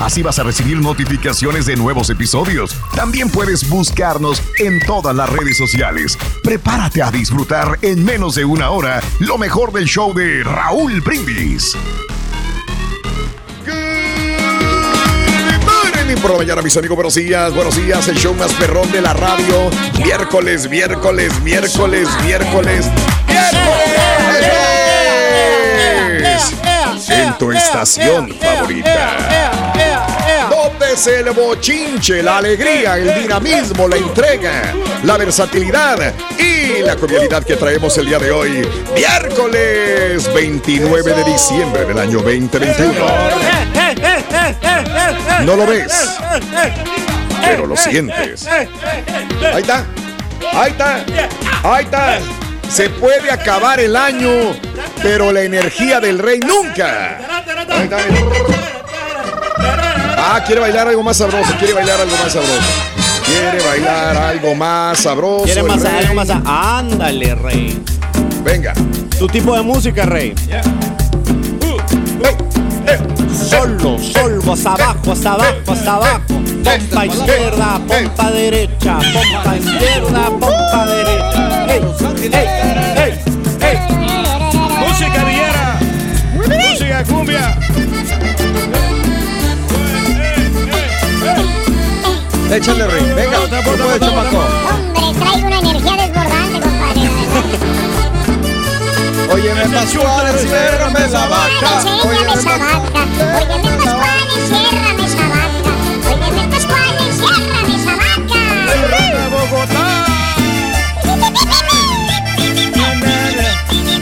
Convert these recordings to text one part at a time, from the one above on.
Así vas a recibir notificaciones de nuevos episodios. También puedes buscarnos en todas las redes sociales. Prepárate a disfrutar en menos de una hora lo mejor del show de Raúl Brindis. Por la mañana, mis amigos. Buenos días, buenos días. El show más perrón de la radio. Miércoles, miércoles, miércoles, miércoles, miércoles. En tu estación favorita. Es el bochinche, la alegría, el dinamismo, la entrega, la versatilidad y la cordialidad que traemos el día de hoy. Miércoles 29 de diciembre del año 2021. No lo ves, pero lo sientes. Ahí está, ahí está, ahí está. Se puede acabar el año, pero la energía del rey nunca. Ahí está. Ah, quiere bailar algo más sabroso, quiere bailar algo más sabroso. Quiere bailar algo más sabroso. ¿Quieres el más algo más? Ándale, rey. Venga. Tu tipo de música, rey. Solo, solo, hasta abajo, hasta abajo, hasta abajo. Pompa izquierda, pompa derecha, pompa izquierda, pompa derecha. Hey, hey. Música villera. Música cumbia. Échale, rey. Venga, no puede, chamaco. Hombre, traigo una energía desbordante, compadre. Óyeme, Pascual, enciérrame esa vaca. Enséñame esa vaca. Pascual, enciérrame esa vaca. Enciérrame esa vaca.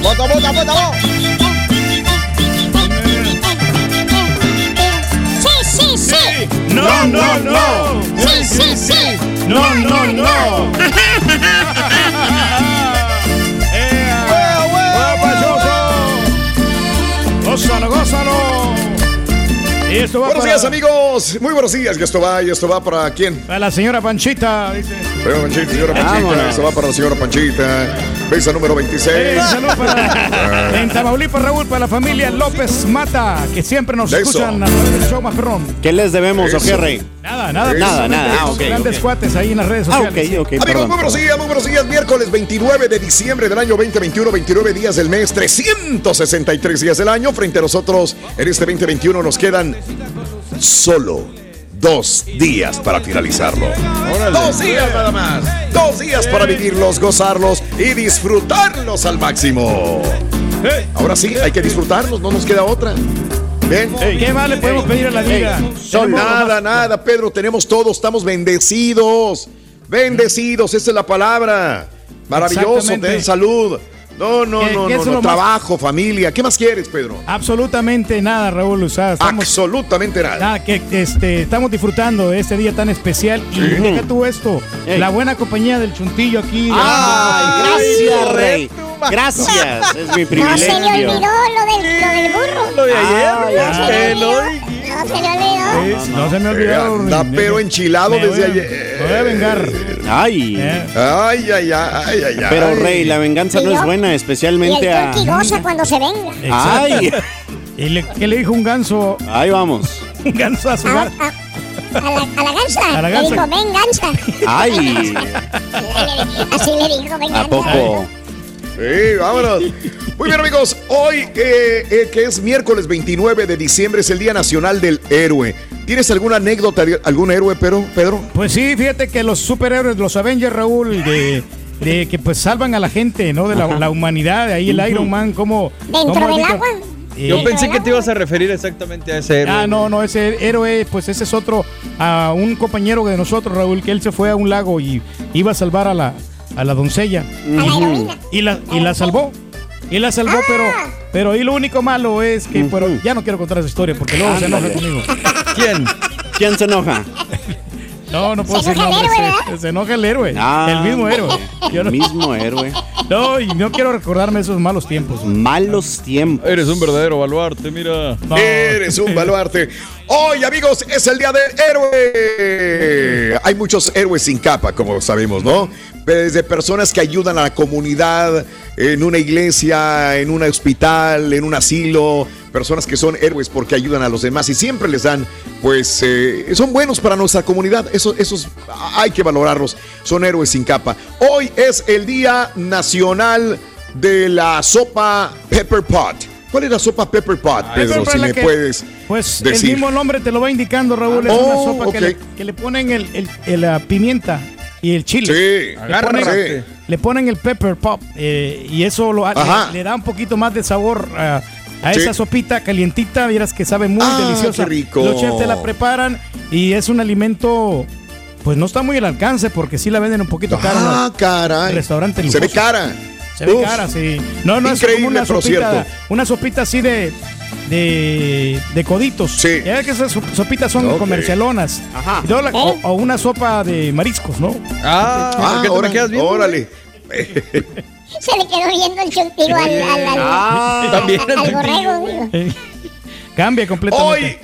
Bota, bota, bota, bota. Sí. No, no, no. Sí, sí, sí. No, no, no. Gózalo, gózalo. Y esto va Buenos para, días, amigos. Muy buenos días. Y esto va, y esto va para quién? para la señora Panchita, dice. Señora Panchita, señora Panchita. Vámonos. Esto va para la señora Panchita. Besa número 26. Eh, salud para, en Tamaulipas, Raúl, para la familia López Mata, que siempre nos Eso. escuchan a través del show más perrón. ¿Qué les debemos o Eso. qué, Rey? Nada, nada. Nada, nada. Ah, ok, Grandes ok. cuates ahí en las redes Ah, sociales. ok, ok. Amigos, perdón, muy buenos días, muy buenos días. Miércoles 29 de diciembre del año 2021, 29 días del mes, 363 días del año. Frente a nosotros, en este 2021 nos quedan solo dos días para finalizarlo. Dos días nada más. Dos días para vivirlos, gozarlos y disfrutarlos al máximo. Ahora sí, hay que disfrutarlos, no nos queda otra. Bien. ¿Qué más le podemos pedir a la vida? Tenemos Nada, nada, Pedro, tenemos todo, estamos bendecidos. Bendecidos, esa es la palabra. Maravilloso, tener salud. No, no, ¿Qué- no, qué no, es no, más- trabajo, familia. ¿Qué más quieres, Pedro? Absolutamente nada, Raúl. Estamos, Absolutamente nada. nada, que, que, este, estamos disfrutando de este día tan especial. Y deja tú esto, Ey. la buena compañía del chuntillo aquí. Ay, gracias, Rey. Gracias, es mi No se le privilegio. olvidó lo del, lo del burro. Lo de ayer, No ya le No se le olvidó. Sí, no, se me Eh, olvidó. Rin. pero enchilado Me desde a- ayer. Me voy a vengar. Ay. Eh, Ay, ay, ay, ay, ay. Pero. Rey, la venganza no es buena, Y especialmente el a. goza cuando se venga. Ay, ¿Y le- qué le dijo un ganso? ahí vamos. Un ganso a su A, a- a la, a la gansa. A la Le gansa. dijo, ven, gansa. Ay, Así le dijo, ven, ¿a gansa. poco? Sí, vámonos. Muy bien, amigos. Hoy, eh, eh, que es miércoles 29 de diciembre, es el Día Nacional del Héroe. ¿Tienes alguna anécdota de algún héroe, Pedro? Pedro? Pues sí, fíjate que los superhéroes, los Avengers, Raúl, de, de que pues salvan a la gente, ¿no? De la, la humanidad, de ahí el Iron Man, como... Dentro del agua. Yo pensé que te ibas a referir exactamente a ese héroe. Ah, no, no, ese héroe, pues ese es otro, a un compañero de nosotros, Raúl, que él se fue a un lago y iba a salvar a la, a la doncella. Y la, y la salvó. Y la salvó, Ah. pero, pero ahí lo único malo es que, pero ya no quiero contar esa historia porque luego se enoja conmigo. ¿Quién? ¿Quién se enoja? No, no puedo Se decir enoja el héroe, se- enoja el héroe. Ah, el mismo héroe. Yo El no, mismo héroe. no, y no quiero recordarme esos malos tiempos. Malos tiempos. Eres un verdadero baluarte, mira. No. Eres un baluarte. Hoy, amigos, es el día del héroe. Hay muchos héroes sin capa, como sabemos, ¿no? Desde personas que ayudan a la comunidad, en una iglesia, en un hospital, en un asilo. Personas que son héroes porque ayudan a los demás y siempre les dan, pues, eh, son buenos para nuestra comunidad. Eso, esos hay que valorarlos. Son héroes sin capa. Hoy es el Día Nacional de la Sopa Pepper Pot. ¿Cuál es la sopa Pepper Pot, Pedro? Pepper Si me que- puedes Pues decir. el mismo nombre te lo va indicando, Raúl. Es Oh, una sopa ok. que, le, que le ponen el, el- el, la pimienta y el chile. Sí, Le ponen, le ponen el pepper pop eh, y eso lo, le, le da un poquito más de sabor a, a Sí. esa sopita calientita. Vieras que sabe muy Ah, deliciosa. qué rico. Los chefs te la preparan y es un alimento, pues no está muy al alcance porque sí la venden un poquito cara. Ah, caray. Restaurante Se ve cara. Se ve Uf. cara, sí. No, no es Increíble, como una sopita, cierto. una sopita así de, de, de coditos. Sí. Ya ves que esas sop- sopitas son comercialonas. Ajá. Y luego la- o, o una sopa de mariscos, ¿no? Ah, Ah, ¿por qué te me órale, quedas viendo? órale. Se le quedó viendo el chuntigo al, al, al, Ah, También al borrego. digo. Eh, Cambia Hoy completamente.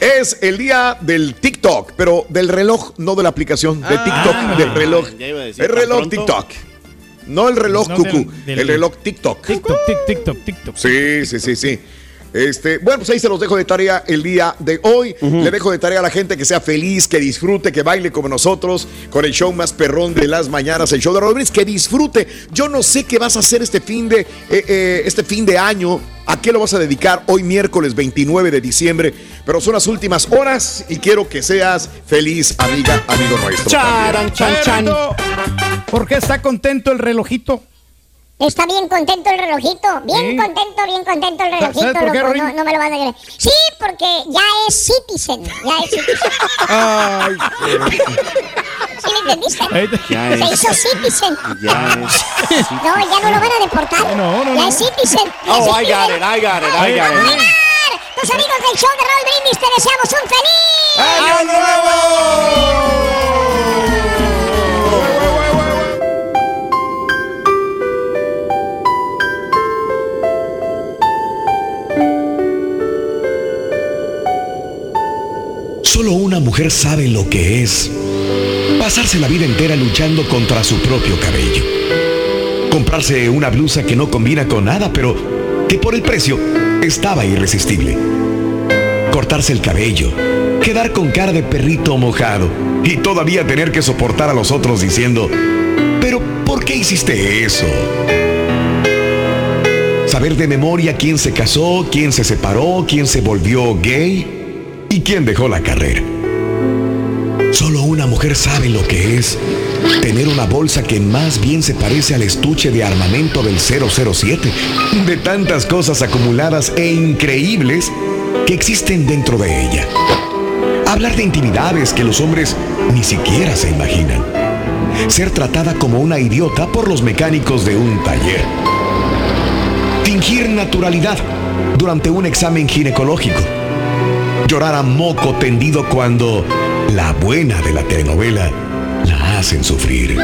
es el día del TikTok, pero del reloj, no de la aplicación, de Ah. TikTok, Ah. del reloj. Ya iba a decir, El ¿tan reloj pronto? TikTok. No el reloj No, cucú, del- del- el reloj TikTok. TikTok, TikTok, TikTok. Sí, sí, sí, sí. Este, bueno, pues ahí se los dejo de tarea el día de hoy. Le dejo de tarea a la gente que sea feliz, que disfrute, que baile como nosotros con el show más perrón de las mañanas, el show de Rodríguez, que disfrute. Yo no sé qué vas a hacer este fin de, eh, eh, este fin de año. ¿A qué lo vas a dedicar hoy miércoles 29 de diciembre? Pero son las últimas horas y quiero que seas feliz, amiga, amigo nuestro. Charan, chan, chan. ¿Por qué está contento el relojito? Está bien contento el relojito. Bien Sí. contento, bien contento el ¿Sabes relojito, por qué, loco. No, no me lo van a creer. Sí, porque ya es citizen. Ya es citizen. Ay, ¿Sí me entendiste? Ya Se es. hizo citizen. Ya es. No, ya no lo van a deportar. No, no, ya no. es citizen. Ya es Oh, I got it, I got it, I got it. Tus amigos del show de Raúl Brindis te deseamos un feliz. ¡Año nuevo! Solo una mujer sabe lo que es pasarse la vida entera luchando contra su propio cabello. Comprarse una blusa que no combina con nada, pero que por el precio estaba irresistible. Cortarse el cabello quedar con cara de perrito mojado y todavía tener que soportar a los otros diciendo, pero ¿por qué hiciste eso? Saber de memoria quién se casó, quién se separó, quién se volvió gay y quién dejó la carrera. Solo una mujer sabe lo que es tener una bolsa que más bien se parece al estuche de armamento del 007, de tantas cosas acumuladas e increíbles que existen dentro de ella. Hablar de intimidades que los hombres ni siquiera se imaginan. Ser tratada como una idiota por los mecánicos de un taller. Fingir naturalidad durante un examen ginecológico. Llorar a moco tendido cuando la buena de la telenovela la hacen sufrir.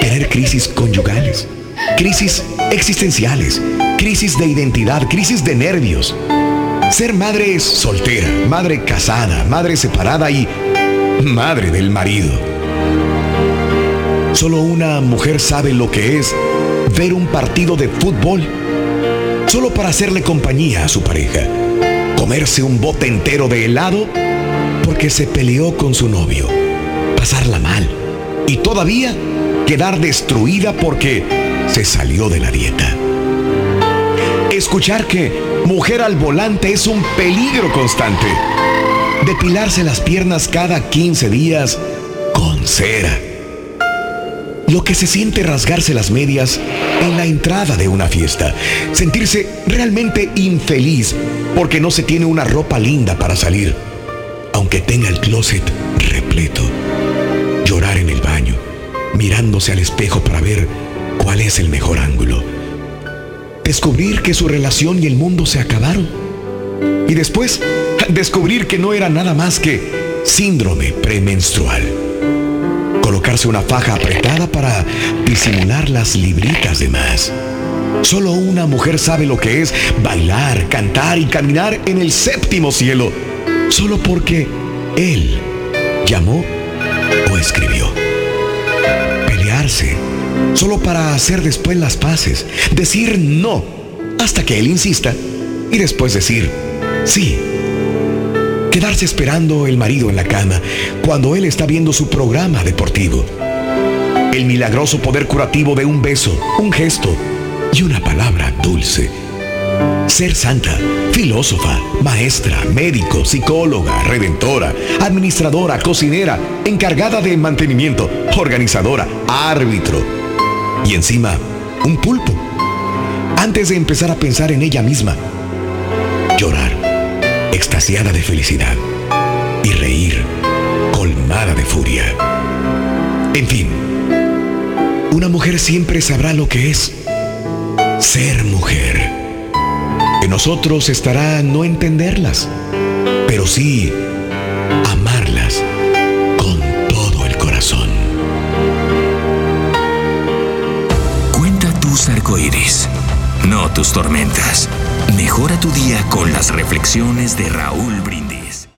Tener crisis conyugales, crisis existenciales, crisis de identidad, crisis de nervios. Ser madre soltera, madre casada, madre separada y madre del marido. Solo una mujer sabe lo que es ver un partido de fútbol solo para hacerle compañía a su pareja. Comerse un bote entero de helado porque se peleó con su novio. Pasarla mal. Y todavía quedar destruida porque se salió de la dieta. Escuchar que mujer al volante es un peligro constante. Depilarse las piernas cada 15 días con cera. Lo que se siente rasgarse las medias en la entrada de una fiesta. Sentirse realmente infeliz porque no se tiene una ropa linda para salir. Aunque tenga el closet repleto. Llorar en el baño, mirándose al espejo para ver cuál es el mejor ángulo. Descubrir que su relación y el mundo se acabaron. Y después, descubrir que no era nada más que síndrome premenstrual colocarse una faja apretada para disimular las libritas de más. Solo una mujer sabe lo que es bailar, cantar y caminar en el séptimo cielo, solo porque él llamó o escribió. Pelearse, solo para hacer después las paces, decir no hasta que él insista y después decir sí quedarse esperando el marido en la cama cuando él está viendo su programa deportivo. El milagroso poder curativo de un beso, un gesto y una palabra dulce. Ser santa, filósofa, maestra, médico, psicóloga, redentora, administradora, cocinera, encargada de mantenimiento, organizadora, árbitro. Y encima, un pulpo. Antes de empezar a pensar en ella misma, llorar de felicidad, y reír, colmada de furia. En fin, una mujer siempre sabrá lo que es ser mujer. En nosotros estará no entenderlas, pero sí amarlas con todo el corazón. Cuenta tus arcoíris, no tus tormentas. Mejora tu día con las reflexiones de Raúl Brindis.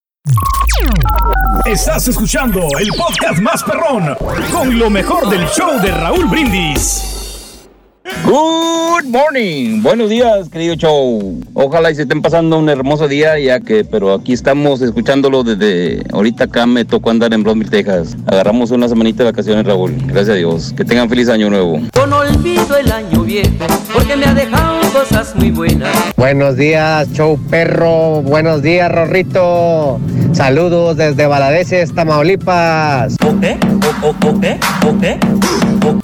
Estás escuchando el podcast más perrón con lo mejor del show de Raúl Brindis. Good morning, buenos días, querido show. Ojalá y se estén pasando un hermoso día, ya que, pero aquí estamos escuchándolo desde ahorita acá me tocó andar en Brosville, Texas. Agarramos una semanita de vacaciones, Raúl. Gracias a Dios. Que tengan feliz año nuevo. Yo no olvido el año viejo porque me ha dejado cosas muy buenas. Buenos días, show perro. Buenos días, Rorrito. Saludos desde Valadeses, Tamaulipas. ¿O, o, ok? ¿Ok?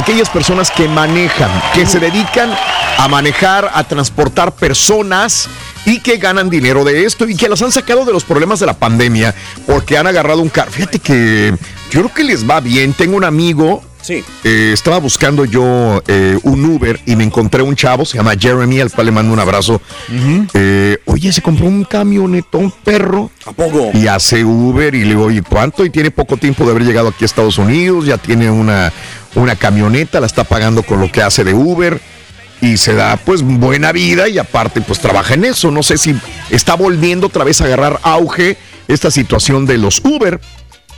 Aquellas personas que manejan, que se dedican a manejar, a transportar personas y que ganan dinero de esto y que las han sacado de los problemas de la pandemia porque han agarrado un carro. Fíjate que yo creo que les va bien. Tengo un amigo. Sí. eh, estaba buscando yo eh, un Uber y me encontré un chavo, se llama Jeremy, al cual le mando un abrazo. Eh, oye, se compró un camionetón perro. ¿A poco? Y hace Uber y le digo, oye, ¿cuánto? Y tiene poco tiempo de haber llegado aquí a Estados Unidos, ya tiene una, una camioneta, la está pagando con lo que hace de Uber y se da pues buena vida y aparte pues trabaja en eso. No sé si está volviendo otra vez a agarrar auge esta situación de los Uber.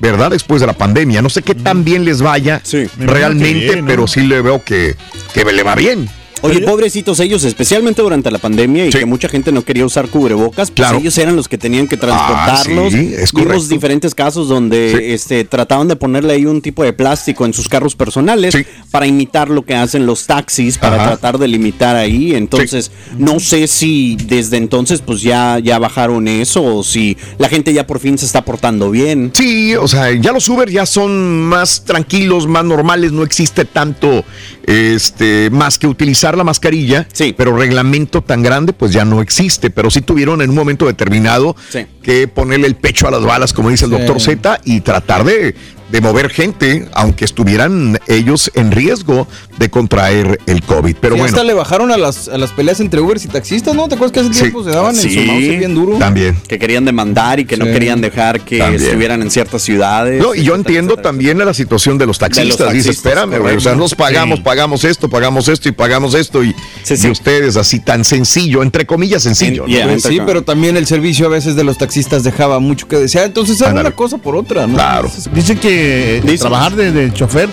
¿Verdad? Después de la pandemia. No sé qué tan bien les vaya que realmente, bien, ¿no? pero sí le veo que, que le va bien. Oye, pobrecitos ellos, especialmente durante la pandemia y que mucha gente no quería usar cubrebocas, pues ellos eran los que tenían que transportarlos. Ah, sí, es Vimos diferentes casos donde este, trataban de ponerle ahí un tipo de plástico en sus carros personales para imitar lo que hacen los taxis, para Ajá. tratar de limitar ahí. Entonces, no sé si desde entonces pues ya, ya bajaron eso o si la gente ya por fin se está portando bien. Sí, o sea, ya los Uber ya son más tranquilos, más normales, no existe tanto este más que utilizar la mascarilla, sí. pero reglamento tan grande pues ya no existe, pero sí tuvieron en un momento determinado Sí. que ponerle el pecho a las balas, como dice el Sí. doctor Z, y tratar de, de mover gente, aunque estuvieran ellos en riesgo de contraer el COVID. Pero Sí, bueno, hasta le bajaron a las, a las peleas entre Ubers y taxistas, ¿no? ¿Te acuerdas que hace Sí. tiempo se daban en su Sí. mouse bien duro? también. Que querían demandar y que no querían dejar que También. estuvieran en ciertas ciudades. No, y yo entiendo también la situación de los taxistas. Dice, taxistas, espérame, güey, o sea, nos pagamos, Sí. pagamos esto, pagamos esto y pagamos esto. Y, y ustedes así tan sencillo, entre comillas sencillo. ¿no? Pues sí, pero también el servicio a veces de los taxistas dejaba mucho que desear. Entonces era una cosa por otra, ¿no? Claro. Dicen que trabajar de, de chofer,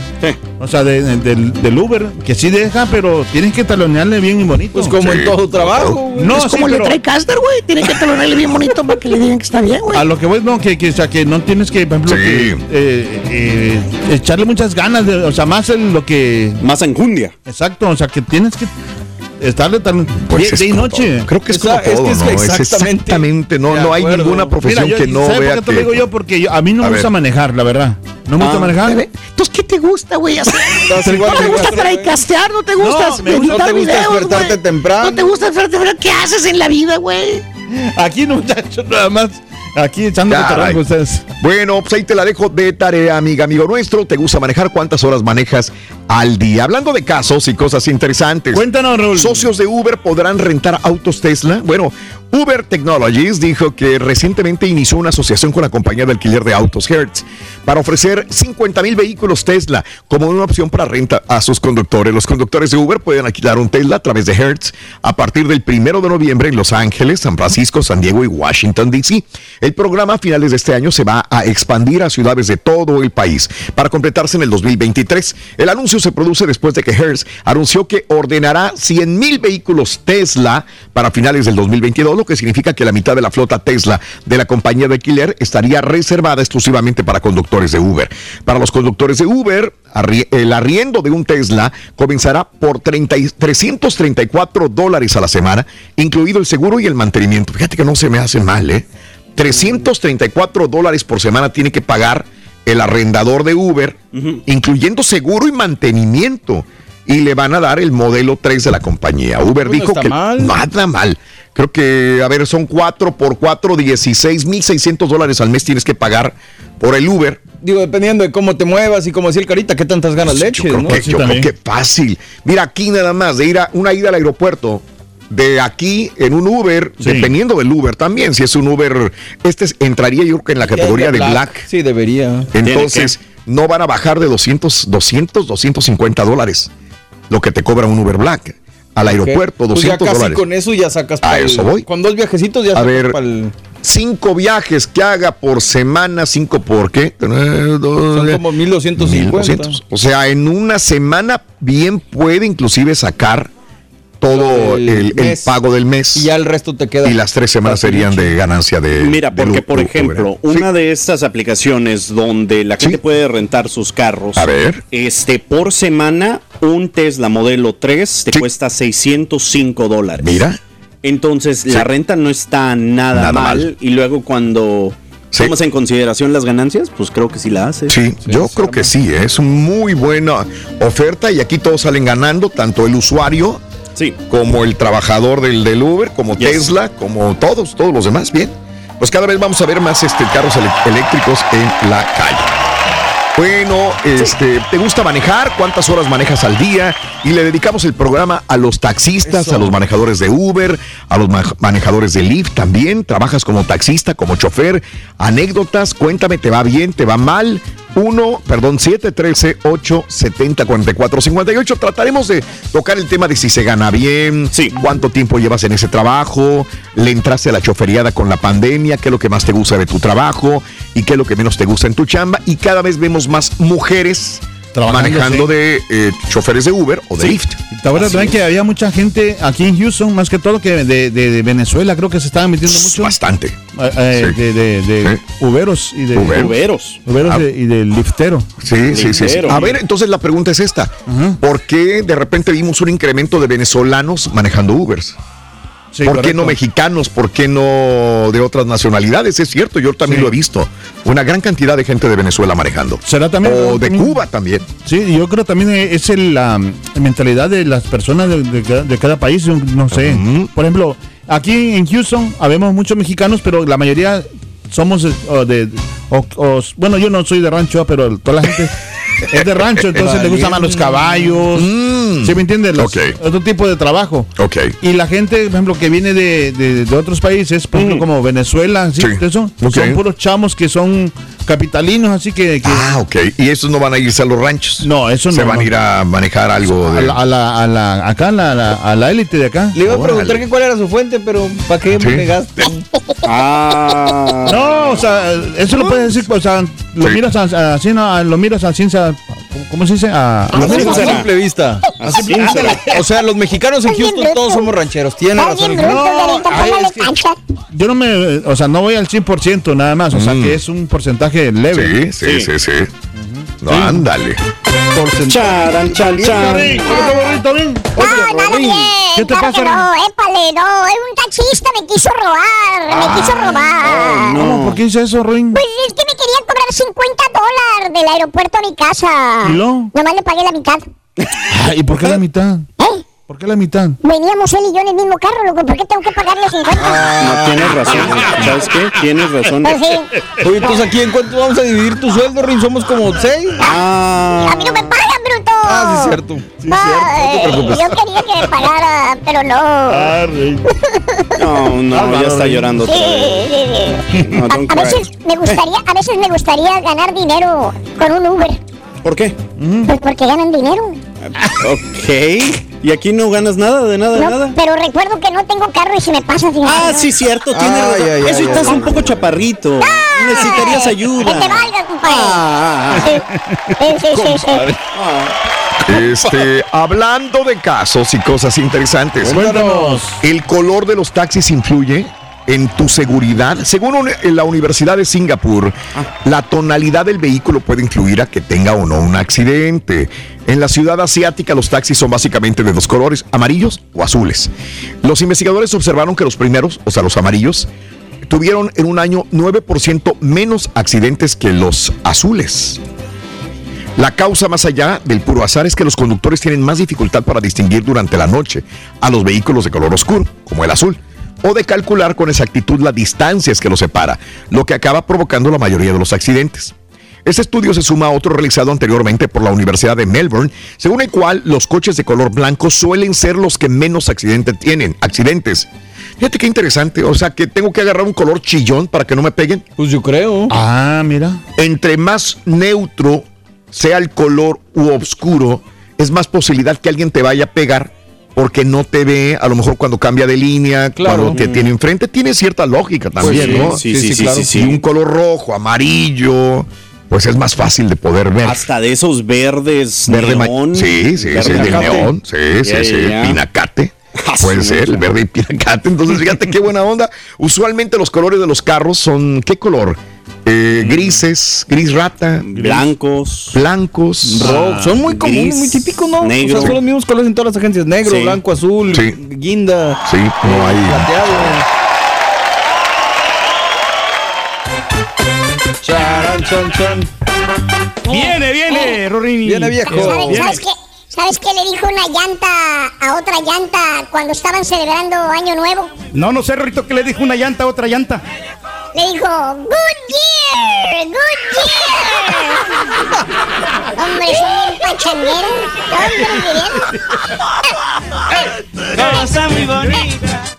o sea, de- de- del, del Uber, que sí deja, pero tienes que talonearle bien y bonito. Pues como en todo trabajo, güey. No, Es sí, como le pero trae Caster, güey. Tiene que talonarle bien bonito para que le digan que está bien, güey. a lo que voy, no, que, que, o sea, que no tienes que, por ejemplo, que, eh, eh, echarle muchas ganas, de, o sea, más en lo que... Más enjundia. Exacto, o sea, que tienes que estarle tan Pues día, es día y como noche. todo. Creo que es como todo, ¿no? Es exactamente, no, no hay ninguna profesión Mira, yo- que no ¿sabe vea por qué te que... lo digo yo? Porque yo- a mí no A me ver. gusta manejar, la verdad. No me gusta Ah, manejar. Entonces, ¿qué te gusta, güey? ¿No que te gusta traicastear? ¿No te gusta No, editar no te gusta videos, despertarte temprano. ¿No te gusta despertarte temprano? ¿Qué haces en la vida, güey? Aquí no, muchachos, nada más. Aquí echando con ustedes. Bueno, pues ahí te la dejo de tarea, amiga, amigo nuestro. ¿Te gusta manejar? ¿Cuántas horas manejas al día? Hablando de casos y cosas interesantes. Cuéntanos, Raúl. Socios de Uber podrán rentar autos Tesla. Bueno, Uber Technologies dijo que recientemente inició una asociación con la compañía de alquiler de autos Hertz para ofrecer 50 mil vehículos Tesla como una opción para renta a sus conductores. Los conductores de Uber pueden alquilar un Tesla a través de Hertz a partir del primero de noviembre en Los Ángeles, San Francisco, San Diego y Washington, D.C. El programa a finales de este año se va a expandir a ciudades de todo el país para completarse en el 2023. El anuncio se produce después de que Hertz anunció que ordenará 100 mil vehículos Tesla para finales del 2022, lo que significa que la mitad de la flota Tesla de la compañía de alquiler estaría reservada exclusivamente para conductores de Uber. Para los conductores de Uber, el arriendo de un Tesla comenzará por 30 y- 334 dólares a la semana, incluido el seguro y el mantenimiento. Fíjate que no se me hace mal, ¿eh? 334 dólares por semana tiene que pagar el arrendador de Uber, incluyendo seguro y mantenimiento. Y le van a dar el modelo 3 de la compañía. Uber Pues no dijo que mal. nada mal. Creo que, a ver, son 4 por 4, 16 mil 600 dólares al mes tienes que pagar por el Uber. Digo, dependiendo de cómo te muevas y como decía el carita, qué tantas ganas le eches, Creo ¿no? que, yo creo que fácil. Mira, aquí nada más, de ir a una ida al aeropuerto, de aquí en un Uber, dependiendo del Uber también, si es un Uber, este es- entraría yo creo que en la categoría de Black. Sí, debería. Entonces, no van a bajar de 200, 200, 250 dólares lo que te cobra un Uber Black. Al aeropuerto, Pues ya 200 casi dólares. con eso ya sacas A eso voy. Con dos viajecitos ya A sacas ver, cinco viajes que haga por semana, cinco por qué? Son como 1250. 1200. O sea, en una semana bien puede inclusive sacar todo El el, el mes. pago del mes. Y ya el resto te queda. Y las tres semanas serían de ganancia de. Mira, de porque por ejemplo, una de estas aplicaciones donde la gente puede rentar sus carros, A ver. este por semana un Tesla modelo 3 te cuesta 605 dólares. Mira. Entonces, Sí. la renta no está nada, Nada mal, mal. y luego cuando tomas en consideración las ganancias, pues creo que sí la hace. Sí, yo creo que sí, ¿eh? es una muy buena oferta y aquí todos salen ganando, tanto el usuario como el trabajador del, del Uber, como Tesla, como todos, todos los demás, bien. Pues cada vez vamos a ver más este, carros eléctricos en la calle. Bueno, este, ¿te gusta manejar? ¿Cuántas horas manejas al día? Y le dedicamos el programa a los taxistas, Eso. a los manejadores de Uber, a los ma- manejadores de Lyft también. ¿Trabajas como taxista, como chofer? Anécdotas, cuéntame, ¿te va bien, te va mal? 1, perdón, 713-870-4458. Trataremos de tocar el tema de si se gana bien, cuánto tiempo llevas en ese trabajo, le entraste a la choferiada con la pandemia, qué es lo que más te gusta de tu trabajo y qué es lo que menos te gusta en tu chamba. Y cada vez vemos más mujeres manejando de eh, choferes de Uber o de Sí. Lyft. ¿Te acuerdas también que había mucha gente aquí en Houston, más que todo que de, de- de Venezuela, creo que se estaban metiendo mucho? Bastante. Eh, eh, Sí. De, de, de Uberos y de Uberos. Uberos. Uberos Ah. de- y del liftero. Sí, sí, sí, sí. A ver, entonces la pregunta es esta. ¿Por qué de repente vimos un incremento de venezolanos manejando Ubers? Sí, ¿Por qué no mexicanos? ¿Por qué no de otras nacionalidades? Es cierto, yo también Sí. lo he visto. Una gran cantidad de gente de Venezuela manejando. ¿Será también? O de? Cuba también. Sí, yo creo también es el, la mentalidad de las personas de, de cada- de cada país, no sé. Por ejemplo, aquí en Houston habemos muchos mexicanos, pero la mayoría somos eh, de... o- o- bueno, yo no soy de rancho, pero toda la gente es de rancho, entonces le gustan más los caballos. ¿Sí me entiendes? Los- Ok. Otro tipo de trabajo. Ok. Y la gente, por ejemplo, que viene de, de- de otros países, por ejemplo, como Venezuela, ¿sí? Sí. Eso, Ok. son puros chamos que son capitalinos, así que... que- Ah, ok. Y estos no van a irse a los ranchos. No, eso Se no, van no. a ir a manejar algo a de. la, a la, a la- acá, a la, a la- a la élite de acá. Le iba a preguntar que cuál era su fuente, pero ¿para qué me pegaste? Ah. No, o sea, eso lo puedes decir, o sea, lo Sí. miras a- así, no, lo miras a ciencia, ¿cómo- ¿cómo se dice? A, A simple vista. A simple- ándale. O sea, los mexicanos en Houston todos somos rancheros. Tiene razón. No, ay, es que yo no me, o sea, no voy al 100% nada más, o sea, que es un porcentaje leve. Sí, sí, sí, sí. No, ándale. Charan, chan, chan. No, nada bien. ¿Qué te claro pasa, que no, épale, no. Es un taxista, me quiso robar. me quiso robar. ¿Cómo? ¿Por qué hice eso, Ruin? Pues es que me querían cobrar 50 dólares del aeropuerto a mi casa. ¿Y luego? Nomás le pagué la mitad. ¿Y por qué la mitad? ¿Eh? ¿Por qué la mitad? Veníamos él y yo en el mismo carro, loco. ¿Por qué tengo que pagarle 50? No tienes razón. ¿Sabes qué? Tienes razón. Pues sí. Oye, entonces aquí en cuánto vamos a dividir tu sueldo, Rin? Somos como seis. Ah. A mí no me pagan, bruto. Ah, sí, es cierto. Sí, Ah, cierto. No te eh, preocupes. Yo quería que me pagara, pero no. No, no, ya está llorando Sí, sí, sí. No, A, don't a veces me gustaría, a veces me gustaría ganar dinero con un Uber. ¿Por qué? Pues porque ganan dinero. Ok. ¿Y aquí no ganas nada, de nada, de No, nada? pero recuerdo que no tengo carro y se me pasa. fíjate, Ah, sí, cierto, tienes Ay, razón. ay, ay, Eso ay, estás ay. un poco chaparrito. Necesitarías Que te ayuda. valga, compadre. Ah, ah, Sí, sí, sí, sí, sí. Compadre. Este, hablando de casos y cosas interesantes. Cuéntanos. ¿El color de los taxis influye en tu seguridad? Según un- en la Universidad de Singapur, la tonalidad del vehículo puede influir a que tenga o no un accidente. En la ciudad asiática los taxis son básicamente de dos colores, amarillos o azules. Los investigadores observaron que los primeros, o sea, los amarillos, tuvieron en un año 9% menos accidentes que los azules. La causa más allá del puro azar es que los conductores tienen más dificultad para distinguir durante la noche a los vehículos de color oscuro, como el azul, o de calcular con exactitud las distancias que los separa, lo que acaba provocando la mayoría de los accidentes. Este estudio se suma a otro realizado anteriormente por la Universidad de Melbourne, según el cual los coches de color blanco suelen ser los que menos accidentes tienen, accidentes. Fíjate qué interesante, o sea que tengo que agarrar un color chillón para que no me peguen. Pues yo creo. Ah, mira. Entre más neutro sea el color u oscuro, es más posibilidad que alguien te vaya a pegar porque no te ve, a lo mejor cuando cambia de línea, Claro. cuando te tiene enfrente, tiene cierta lógica también, sí, ¿no? sí, sí, sí, sí, sí. Y un color rojo, amarillo, pues es más fácil de poder ver. Hasta de esos verdes Verde neón. Sí, sí, verde sí, de neón. Sí, sí, Ya, sí. Pinacate. Ah, Puede ser, el verde y pinacate. Entonces, fíjate qué buena onda. Usualmente los colores de los carros son, ¿qué color? Eh, grises, gris rata, Blancos. blancos. Rojo. Son muy comunes, muy típicos, ¿no? negro. O sea, son los mismos colores en todas las agencias. Negro, Sí. blanco, azul, Sí. guinda, Sí, no hay. plateado. Charan, chan, chan. Viene, viene, Rorini. Viene, viejo. ¿Sabes, Viene. ¿sabes qué? ¿Sabes qué le dijo una llanta a otra llanta cuando estaban celebrando Año Nuevo? No, no sé, Rorito, que le dijo una llanta a otra llanta. Le dijo, Good Year, Good Year. Hombre, son bien pachangueros. Hombre, Cosa muy bonita.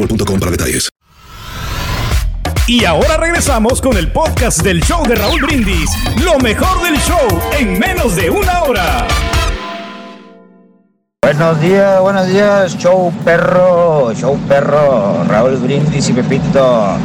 boostmobile.com para detalles. Y ahora regresamos con el podcast del show de Raúl Brindis. Lo mejor del show en menos de una hora. Buenos días, buenos días, show perro, show perro, Raúl Brindis y Pepito.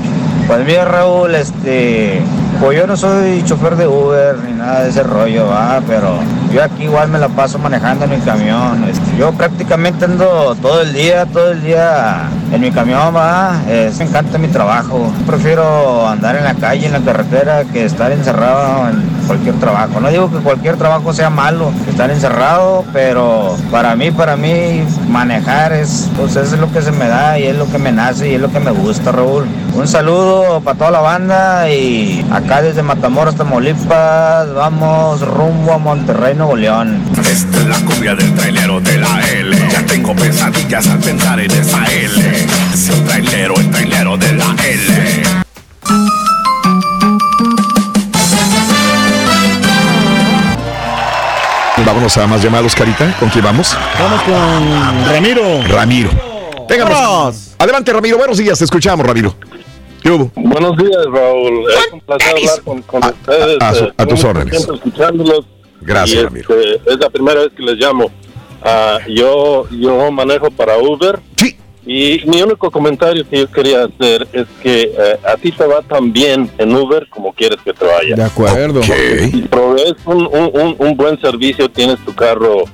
Pues mira Raúl, este, pues yo no soy chofer de Uber ni nada de ese rollo, va, pero yo aquí igual me la paso manejando en mi camión. Este, yo prácticamente ando todo el día, todo el día en mi camión, va. Me encanta mi trabajo. Prefiero andar en la calle, en la carretera, que estar encerrado en cualquier trabajo. No digo que cualquier trabajo sea malo, estar encerrado, pero para mí, para mí, manejar es, pues es lo que se me da y es lo que me nace y es lo que me gusta, Raúl. Un saludo para toda la banda y acá desde Matamoros, Tamaulipas, vamos rumbo a Monterrey, Nuevo León. Esta es la cumbia del trailero de la L. Ya tengo pesadillas al pensar en esa L. Es el trailero, el trailero de la L. Vámonos a más llamados, Carita. ¿Con quién vamos? Vamos con Ramiro. Ramiro. Venga, vamos. Adelante, Ramiro. Buenos días. Te escuchamos, Ramiro. ¿Qué hubo? Buenos días, Raúl. Es un placer hablar con, con ustedes. a su- Eh, a tus órdenes. escuchándolos. Gracias, este, es la primera vez que les llamo. Ah, yo, yo manejo para Uber. Sí. Y mi único comentario que yo quería hacer es que eh, a ti te va tan bien en Uber como quieres que te vaya. De acuerdo. Si provees un, un, un- un buen servicio, tienes tu carro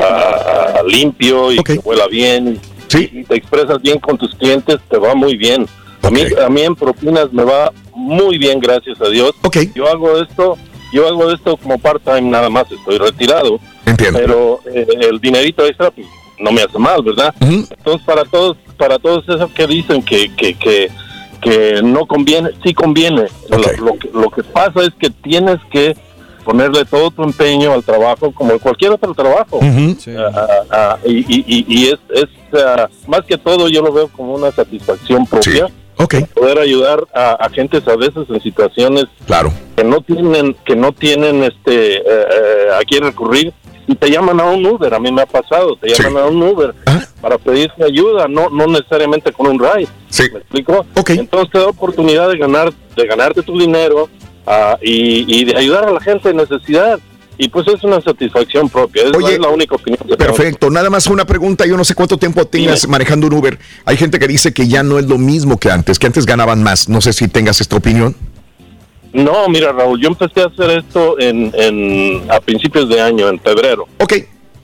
ah, ah, limpio y que vuela bien, y te expresas bien con tus clientes, te va muy bien. A, mí, a mí en propinas me va muy bien, gracias a Dios. Yo hago esto, yo hago esto como part-time nada más, estoy retirado. Pero eh, el dinerito extra pues, no me hace mal, ¿verdad? Entonces para todos, para todos esos que dicen que, que, que, que no conviene, sí conviene. Lo, lo que, lo que pasa es que tienes que ponerle todo tu empeño al trabajo como en cualquier otro trabajo. Y y, y- y es, es ah, más que todo yo lo veo como una satisfacción propia. Poder ayudar a, a gentes a veces en situaciones claro. que no tienen que no tienen este eh, eh, a quién recurrir y te llaman a un Uber, a mí me ha pasado, te llaman a un Uber para pedirte ayuda, no no necesariamente con un ride. ¿Me explico? Entonces te da oportunidad de ganar de ganarte tu dinero ah, y, y de ayudar a la gente en necesidad. Y pues es una satisfacción propia, es, es la única opinión que tengo. Perfecto. Nada más una pregunta. Yo no sé cuánto tiempo tengas manejando un Uber. Hay gente que dice que ya no es lo mismo que antes, que antes ganaban más. No sé si tengas esta opinión. No, mira Raúl, yo empecé a hacer esto en, en a principios de año, en febrero. Ok,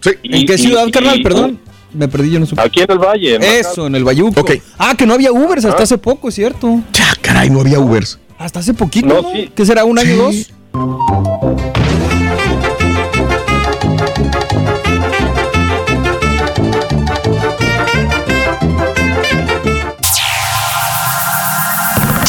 sí. ¿En qué ciudad, carnal? Perdón. Me perdí, yo no supe. Aquí en el Valle. en Eso, en el Bayuco. Ah, que no había Ubers hasta hace poco, es cierto. Ya, caray, no había Ubers. Hasta hace poquito, ¿no? ¿Qué será, un año o dos?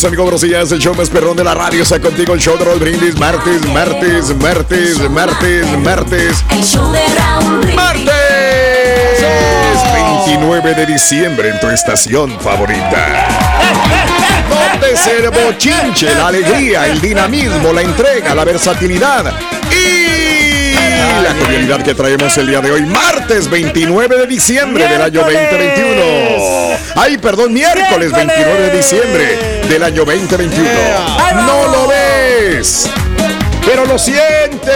Mis amigos, buenos días. El show más perrón de la radio está contigo. El show de Raúl Brindis. Martes, martes, martes, martes, martes. El show de Raúl Brindis. ¡Martes! 29 de diciembre en tu estación favorita. Donde se el bochinche, la alegría, el dinamismo, la entrega, la versatilidad la jovialidad que traemos el día de hoy, martes 29 de diciembre del año 2021. Ay, perdón, miércoles 29 de diciembre del año 2021. No lo ves, pero lo sientes.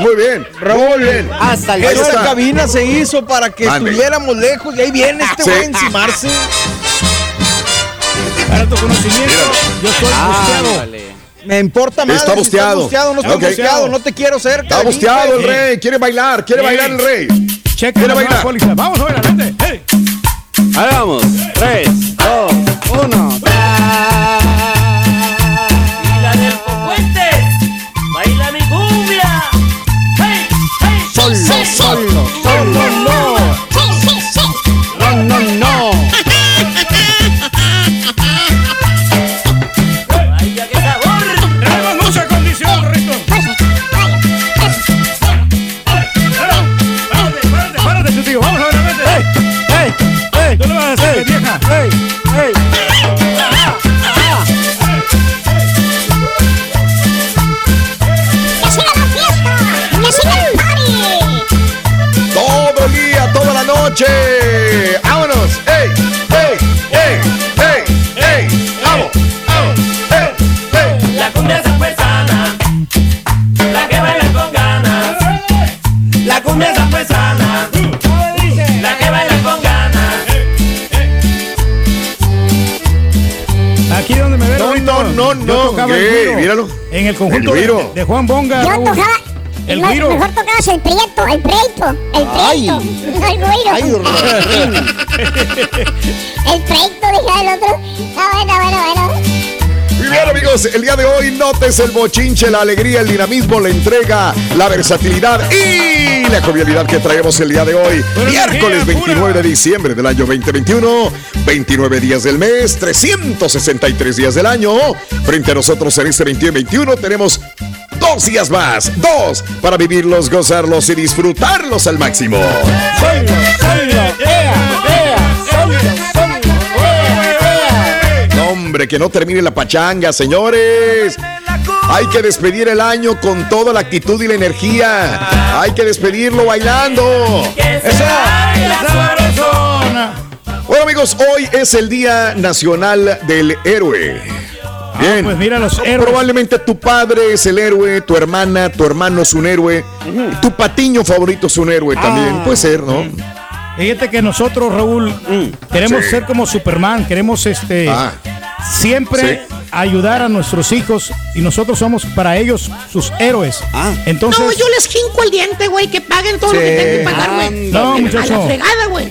Muy bien, muy bien. Hasta el está. cabina se hizo para que Mande. estuviéramos lejos y ahí viene este Sí. güey a encimarse. Para tu conocimiento, yo estoy busteado. Me importa más. Está si busteado. busteado, no estoy Ok. busteado, no te quiero cerca. Está busteado el rey, quiere bailar, quiere bailar el rey. Checa Quiere bailar. póliza. Vamos a ver, adelante. Hey. Ahí vamos. Noche. ¡Vámonos! ¡Ey! ¡Ey! ¡Ey! ¡Ey! ¡Ey! ¡Vamos! ¡Vamos! ¡Ey! ¡Ey! La cumbia zapuesana. La que baila con ganas. La cumbia zapuesana. La que baila con ganas. Aquí donde me ven No, no, no, no. güiro. Míralo. En el conjunto El de, Juan Bonga. Yo Raúl. tocaba. El no, güiro. Mejor tocabas el prieto, el preito, el preito, no el güiro. Ay, el preito, dije el otro. Ah, bueno, bueno, bueno. Muy bien, amigos, el día de hoy notes el bochinche, la alegría, el dinamismo, la entrega, la versatilidad y la jovialidad que traemos el día de hoy. Miércoles energía, 29 de diciembre del año 2021, 29 días del mes, 363 días del año. Frente a nosotros en este 2021 tenemos dos días más, dos, para vivirlos, gozarlos y disfrutarlos al máximo. Hombre, que no termine la pachanga, señores. Hay que despedir el año con toda la actitud y la energía. Hay que despedirlo bailando. Bueno, amigos, hoy es el Día Nacional del Héroe. Bien. pues mira los héroes. Probablemente tu padre es el héroe, tu hermana, tu hermano es un héroe, tu patiño favorito es un héroe también. Puede ser, ¿no? Fíjate que nosotros, Raúl, queremos Sí. ser como Superman, queremos este Ah. siempre Sí. Ayudar a nuestros hijos y nosotros somos para ellos sus héroes. Ah. Entonces, No, yo les jinco el diente, güey, que paguen todo lo que tengan que pagar, güey. No, A muchacho. la fregada, güey.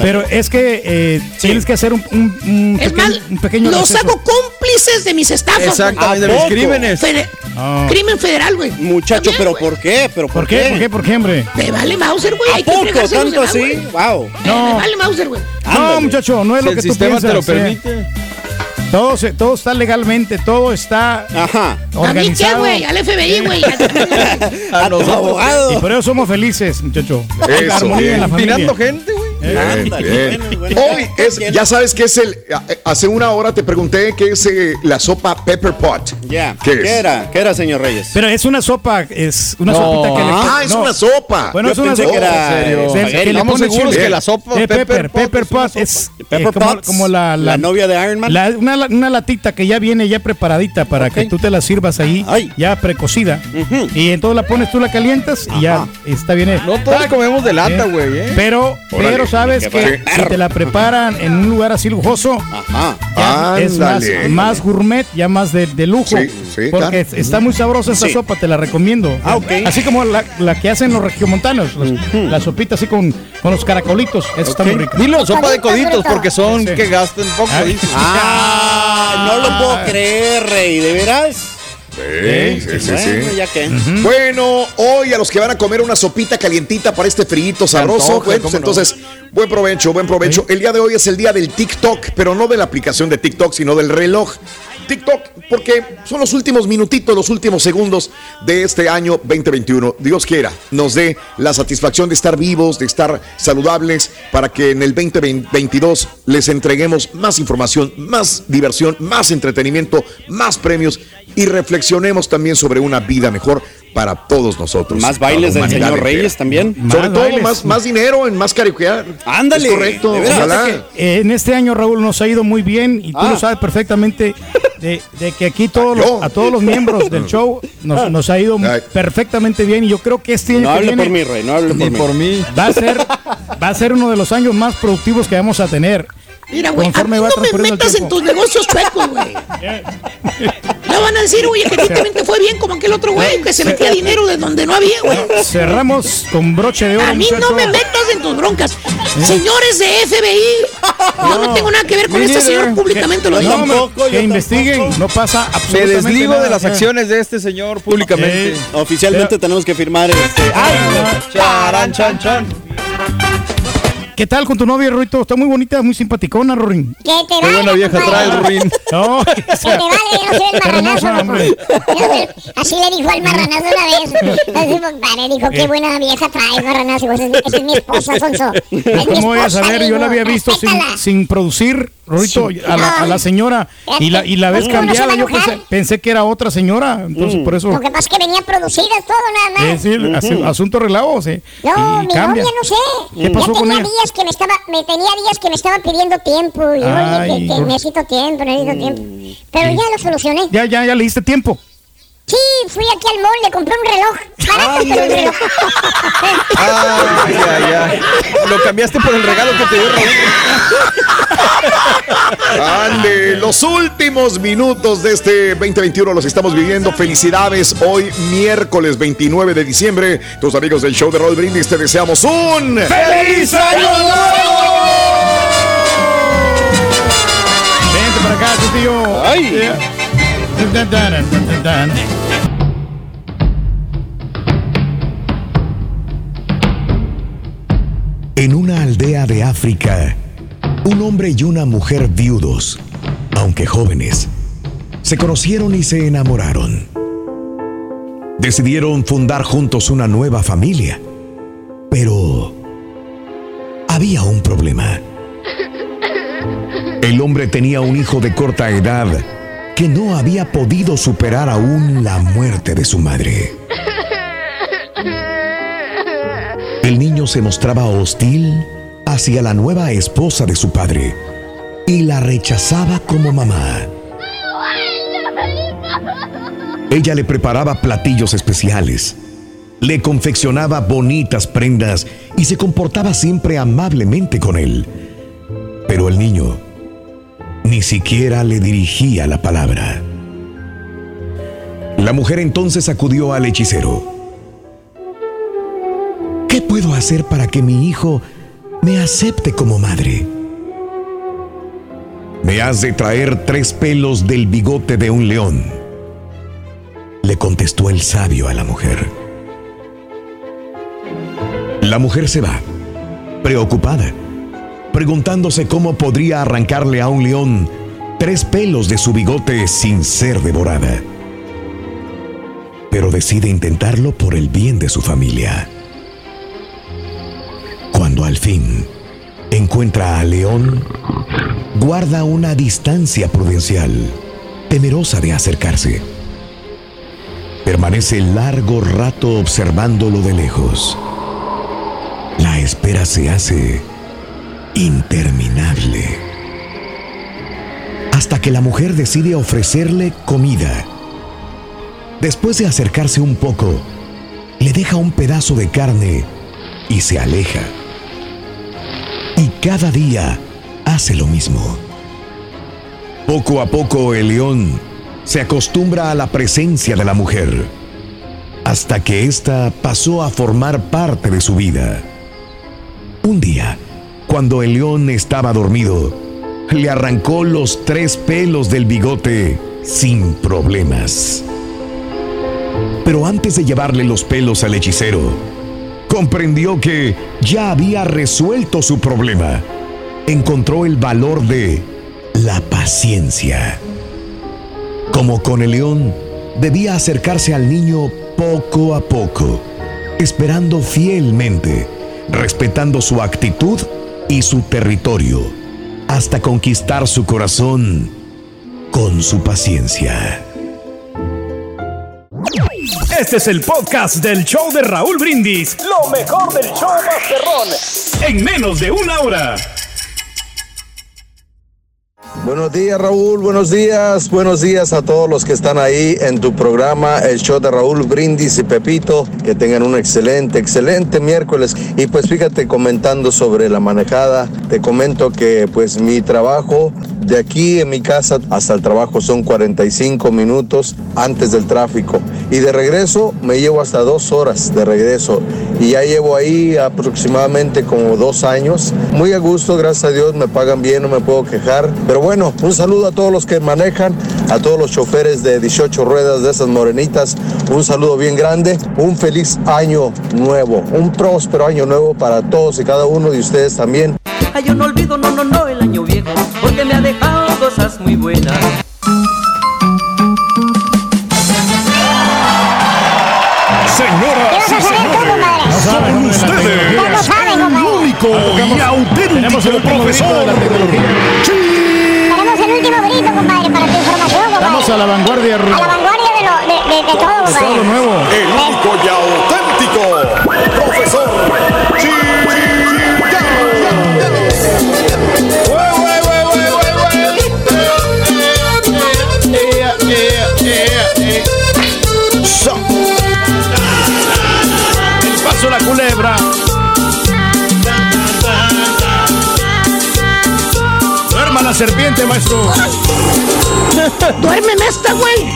pero es que eh, tienes que hacer un, un- un Es pequeño, un pequeño los hago cómplices de mis estafas. güey. Exactamente, de mis crímenes. Fede- Ah. Crimen federal, güey. Muchacho, ¿pero por qué? ¿Pero por, ¿Por qué? ¿Por qué? ¿Por qué, hombre? Me vale Mauser, güey. ¿A Hay que poco? los ¿Tanto así? Wow. Me No. vale Mauser, güey. No, muchacho, no es Si lo el que tú sistema piensas. te lo eh. permite. Todo, se- todo está legalmente, todo está ¿A mí qué, organizado. güey? Al FBI, güey. A los abogados. Y por eso somos felices, muchacho. Eso, La armonía en la bien. familia. Tirando gente, güey. Bien, bien. Hoy es, ya sabes que es el. Hace una hora te pregunté qué es eh, la sopa Pepper Pot. Ya. ¿Qué era? ¿Qué era, señor Reyes? Pero es una sopa, es una No. sopita que le Ah, es no. una sopa. Bueno, Yo es una sopa. que era, eh, que le Estamos seguros chile. que la sopa Eh, Pepper Pepper, Pot Pepper es una Pot sopa. es eh, Pepper como, Potts, como la, la novia de Iron Man. la- una, una latita que ya viene ya preparadita para que tú te la sirvas ahí, ya precocida. Y entonces la pones, tú la calientas y ya está bien. No todos comemos de lata, güey, ¿eh? Pero, Órale, pero sabes que si te la preparan en un lugar así lujoso, ya es más, más gourmet, ya más de, de lujo. Sí, sí, porque claro. está muy sabrosa esta Sí. sopa, te la recomiendo. Ah, ok. Así como la, la que hacen los regiomontanos, los- la sopita así con, con los caracolitos. Esa está muy rica. Dilo, sopa de coditos, porque son Sí. que gastan poco. Ah, dice. Ah, no lo puedo creer, Rey, ¿de veras? Sí, sí, sí, sí. Bueno, ya que. Bueno, hoy a los que van a comer una sopita calientita para este frito sabroso, antoja, bueno, ¿cómo pues no? entonces, buen provecho, buen provecho. El día de hoy es el día del TikTok, pero no de la aplicación de TikTok, sino del reloj. TikTok, porque son los últimos minutitos, los últimos segundos de este año 2021. Dios quiera, nos dé la satisfacción de estar vivos, de estar saludables, para que en el 2022 les entreguemos más información, más diversión, más entretenimiento, más premios y reflexionemos también sobre una vida mejor para todos nosotros. Más bailes del señor entera. Reyes también. Sobre todo bailes. más, más dinero en más caricatura. Ándale, Es correcto. ojalá. Que, eh, en este año, Raúl, nos ha ido muy bien y tú Ah. lo sabes perfectamente de, de que aquí todos los- a todos los miembros del show nos, nos ha ido Ay. perfectamente bien y yo creo que este año No que hable viene por mí, Rey, no hable por mí. por mí. va a ser va a ser uno de los años más productivos que vamos a tener. Mira, güey, a mí no me metas en tus negocios chuecos, güey. No van a decir, oye, que a ti también te fue bien como aquel otro güey que se metía dinero de donde no había, güey. Cerramos con broche de oro. A mí no me metas en tus broncas. Señores de FBI, yo no tengo nada que ver con Me este señor, públicamente lo No, digo. hombre, que investiguen, no pasa Me absolutamente desligo nada. de las acciones de este señor públicamente. Eh, Oficialmente tenemos que firmar este. Charan, chan, chan. ¿Qué tal con tu novia, Ruito? Está muy bonita, muy simpaticona, Rorín. Que te Qué buena valga, vieja compadre. trae ruin. No, Que te vale, yo no soy el marranazo. Así le dijo al marranazo una vez. Así, compadre, dijo, qué buena vieja trae, marranazo. Esa es- mi esposa, Alfonso. Es mi ¿Cómo voy a esposa, saber? Yo la había visto sin, sin producir, Rorito, a, la, a la señora y la, y la ves ¿Cómo no se cambiada. Yo pensé, pensé que era otra señora, entonces por eso. Lo que pasa es que venía producidas todo nada más. Es decir, asu- asunto relavo, sí. No, y mi cambia. novia no sé. ¿Qué pasó ya con tenía ella? días que me estaba, me tenía días que me estaba pidiendo tiempo. Y oye, Ay, que, que por- necesito tiempo, necesito tiempo. Pero ya lo solucioné. Ya, ya, ya le diste tiempo. Sí, fui aquí al mall, le compré un reloj. Barato, pero un reloj. Ay, ay, ay. Lo cambiaste por el regalo que te dio Raúl. Ande, los últimos minutos de este 2021 los estamos viviendo. Felicidades hoy, miércoles 29 de diciembre. Tus amigos del show de Roll Brindis te deseamos un ¡Feliz Año Nuevo! Vente para acá, tu tío. Ay. Dan, En una aldea de África, un hombre y una mujer viudos, aunque jóvenes, se conocieron y se enamoraron. Decidieron fundar juntos una nueva familia, pero había un problema. El hombre tenía un hijo de corta edad que no había podido superar aún la muerte de su madre. El niño se mostraba hostil hacia la nueva esposa de su padre y la rechazaba como mamá. Ella le preparaba platillos especiales, le confeccionaba bonitas prendas y se comportaba siempre amablemente con él. Pero el niño ni siquiera le dirigía la palabra. La mujer entonces acudió al hechicero. ¿Qué puedo hacer para que mi hijo me acepte como madre? Me has de traer tres pelos del bigote de un león, le contestó el sabio a la mujer. La mujer se va, preocupada, preguntándose cómo podría arrancarle a un león tres pelos de su bigote sin ser devorada. Pero decide intentarlo por el bien de su familia. Cuando al fin encuentra a León, guarda una distancia prudencial, temerosa de acercarse. Permanece largo rato observándolo de lejos. La espera se hace interminable. Hasta que la mujer decide ofrecerle comida. Después de acercarse un poco, le deja un pedazo de carne y se aleja. Y cada día hace lo mismo. Poco a poco el león se acostumbra a la presencia de la mujer, hasta que ésta pasó a formar parte de su vida. Un día, cuando el león estaba dormido, le arrancó los tres pelos del bigote sin problemas. Pero antes de llevarle los pelos al hechicero, comprendió que ya había resuelto su problema. Encontró el valor de la paciencia. Como con el león, debía acercarse al niño poco a poco, esperando fielmente, respetando su actitud y su territorio, hasta conquistar su corazón con su paciencia. Este es el podcast del show de Raúl Brindis. Lo mejor del show Masterrón. En menos de una hora. Buenos días Raúl, buenos días, buenos días a todos los que están ahí en tu programa, el show de Raúl Brindis y Pepito, que tengan un excelente, excelente miércoles. Y pues fíjate comentando sobre la manejada, te comento que pues mi trabajo de aquí en mi casa hasta el trabajo son 45 minutos antes del tráfico. Y de regreso me llevo hasta dos horas de regreso. Y ya llevo ahí aproximadamente como dos años. Muy a gusto, gracias a Dios, me pagan bien, no me puedo quejar. Pero bueno, un saludo a todos los que manejan, a todos los choferes de 18 ruedas de esas morenitas. Un saludo bien grande. Un feliz año nuevo, un próspero año nuevo para todos y cada uno de ustedes también. Ay, yo no olvido, no, no, no, el año viejo, porque me ha dejado cosas muy buenas. Único y auténtico profesor. Tenemos el último grito, compadre, para tu información, compadre. Estamos a la vanguardia. A la vanguardia de, lo, de, de, de todo, compadre. todo lo nuevo. El único y auténtico profesor El serpiente, maestro. Duérmeme esta, güey.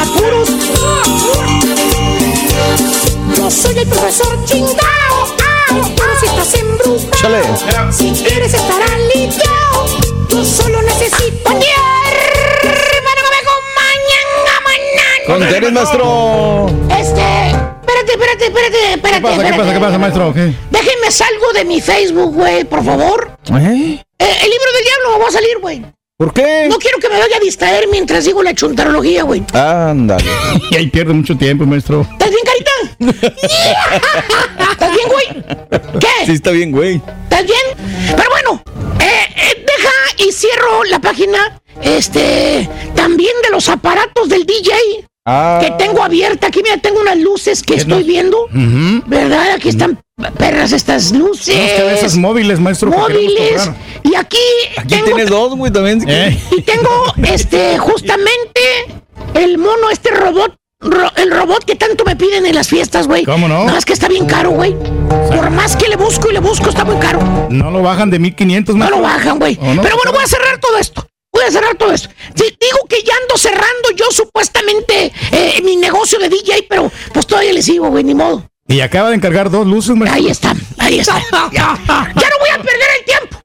Apuros. Yo soy el profesor chingao. Pero si estás embrujado. Chale. Si quieres estar aliviado, yo solo necesito Para que me Con tenis, maestro. Este. Espérate, espérate, espérate, espérate. ¿Qué pasa? ¿Qué espérate. pasa? ¿Qué pasa, maestro? ¿Qué? Salgo de mi Facebook, güey, por favor. ¿Eh? Eh, el libro del diablo va a salir, güey. ¿Por qué? No quiero que me vaya a distraer mientras digo la chuntarología, güey. Ándale. Y ahí pierde mucho tiempo, maestro. ¿Estás bien, carita? ¿Estás bien, güey? ¿Qué? Sí, está bien, güey. ¿Estás bien? Pero bueno, eh, eh, deja y cierro la página, este, también de los aparatos del DJ. Ah. Que tengo abierta, aquí mira, tengo unas luces que estoy viendo, ¿verdad? Aquí están perras estas luces. Móviles, maestro. que queremos móviles. comprar. Y aquí, Aquí tengo, tienes dos, güey, también. si. Eh. y tengo, este, justamente el mono, este robot. ro- el robot que tanto me piden en las fiestas, güey. ¿Cómo no? Nada más que está bien caro, güey. Por más que le busco y le busco, está muy caro. No lo bajan de 1500, No maestro. lo bajan, güey. ¿O no? Pero bueno, voy a cerrar todo esto. Voy a cerrar todo esto. Sí, digo que ya ando cerrando yo supuestamente eh, mi negocio de DJ, pero pues todavía le sigo, güey, ni modo. Y acaba de encargar dos luces, maestro. Ahí está, ahí está. Ya, ya no voy a perder el tiempo.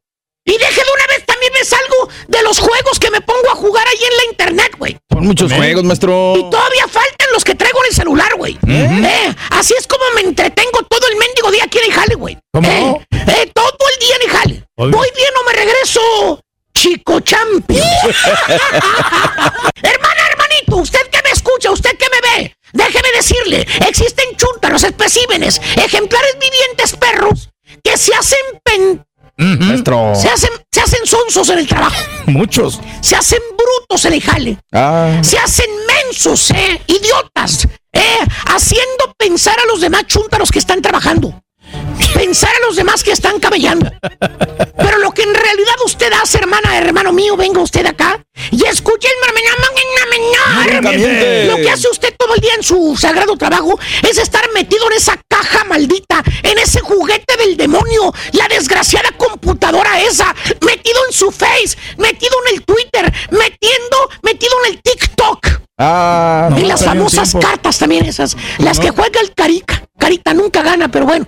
Y deje de una vez también me salgo de los juegos que me pongo a jugar ahí en la internet, güey. Son muchos juegos, maestro. Y todavía faltan los que traigo en el celular, güey. Eh, así es como me entretengo todo el mendigo día aquí en el jale, güey. ¿Cómo Eh, eh, todo el día en el jale. ¿Voy bien o me regreso? Chico Champi. Hermana, hermanito, usted que me escucha, usted que me déjeme decirle, existen chúntaros, especímenes, ejemplares vivientes perros que se hacen pen... Maestro. Se hacen, se hacen sonsos en el trabajo. Muchos. Se hacen brutos en el jale. Ah. Se hacen mensos, eh, idiotas, eh, haciendo pensar a los demás chúntaros que están trabajando. Pensar a los demás que están cabellando. Pero lo que en realidad usted hace, hermana, hermano mío, venga usted acá y escuche el. Lo que hace usted todo el día en su sagrado trabajo es estar metido en esa caja maldita, en ese juguete del demonio, la desgraciada computadora esa, metido en su face, metido en el Twitter, metiendo, metido en el TikTok. Ah, y las famosas cartas también esas, las que juega el Carica. Carita nunca gana, pero bueno.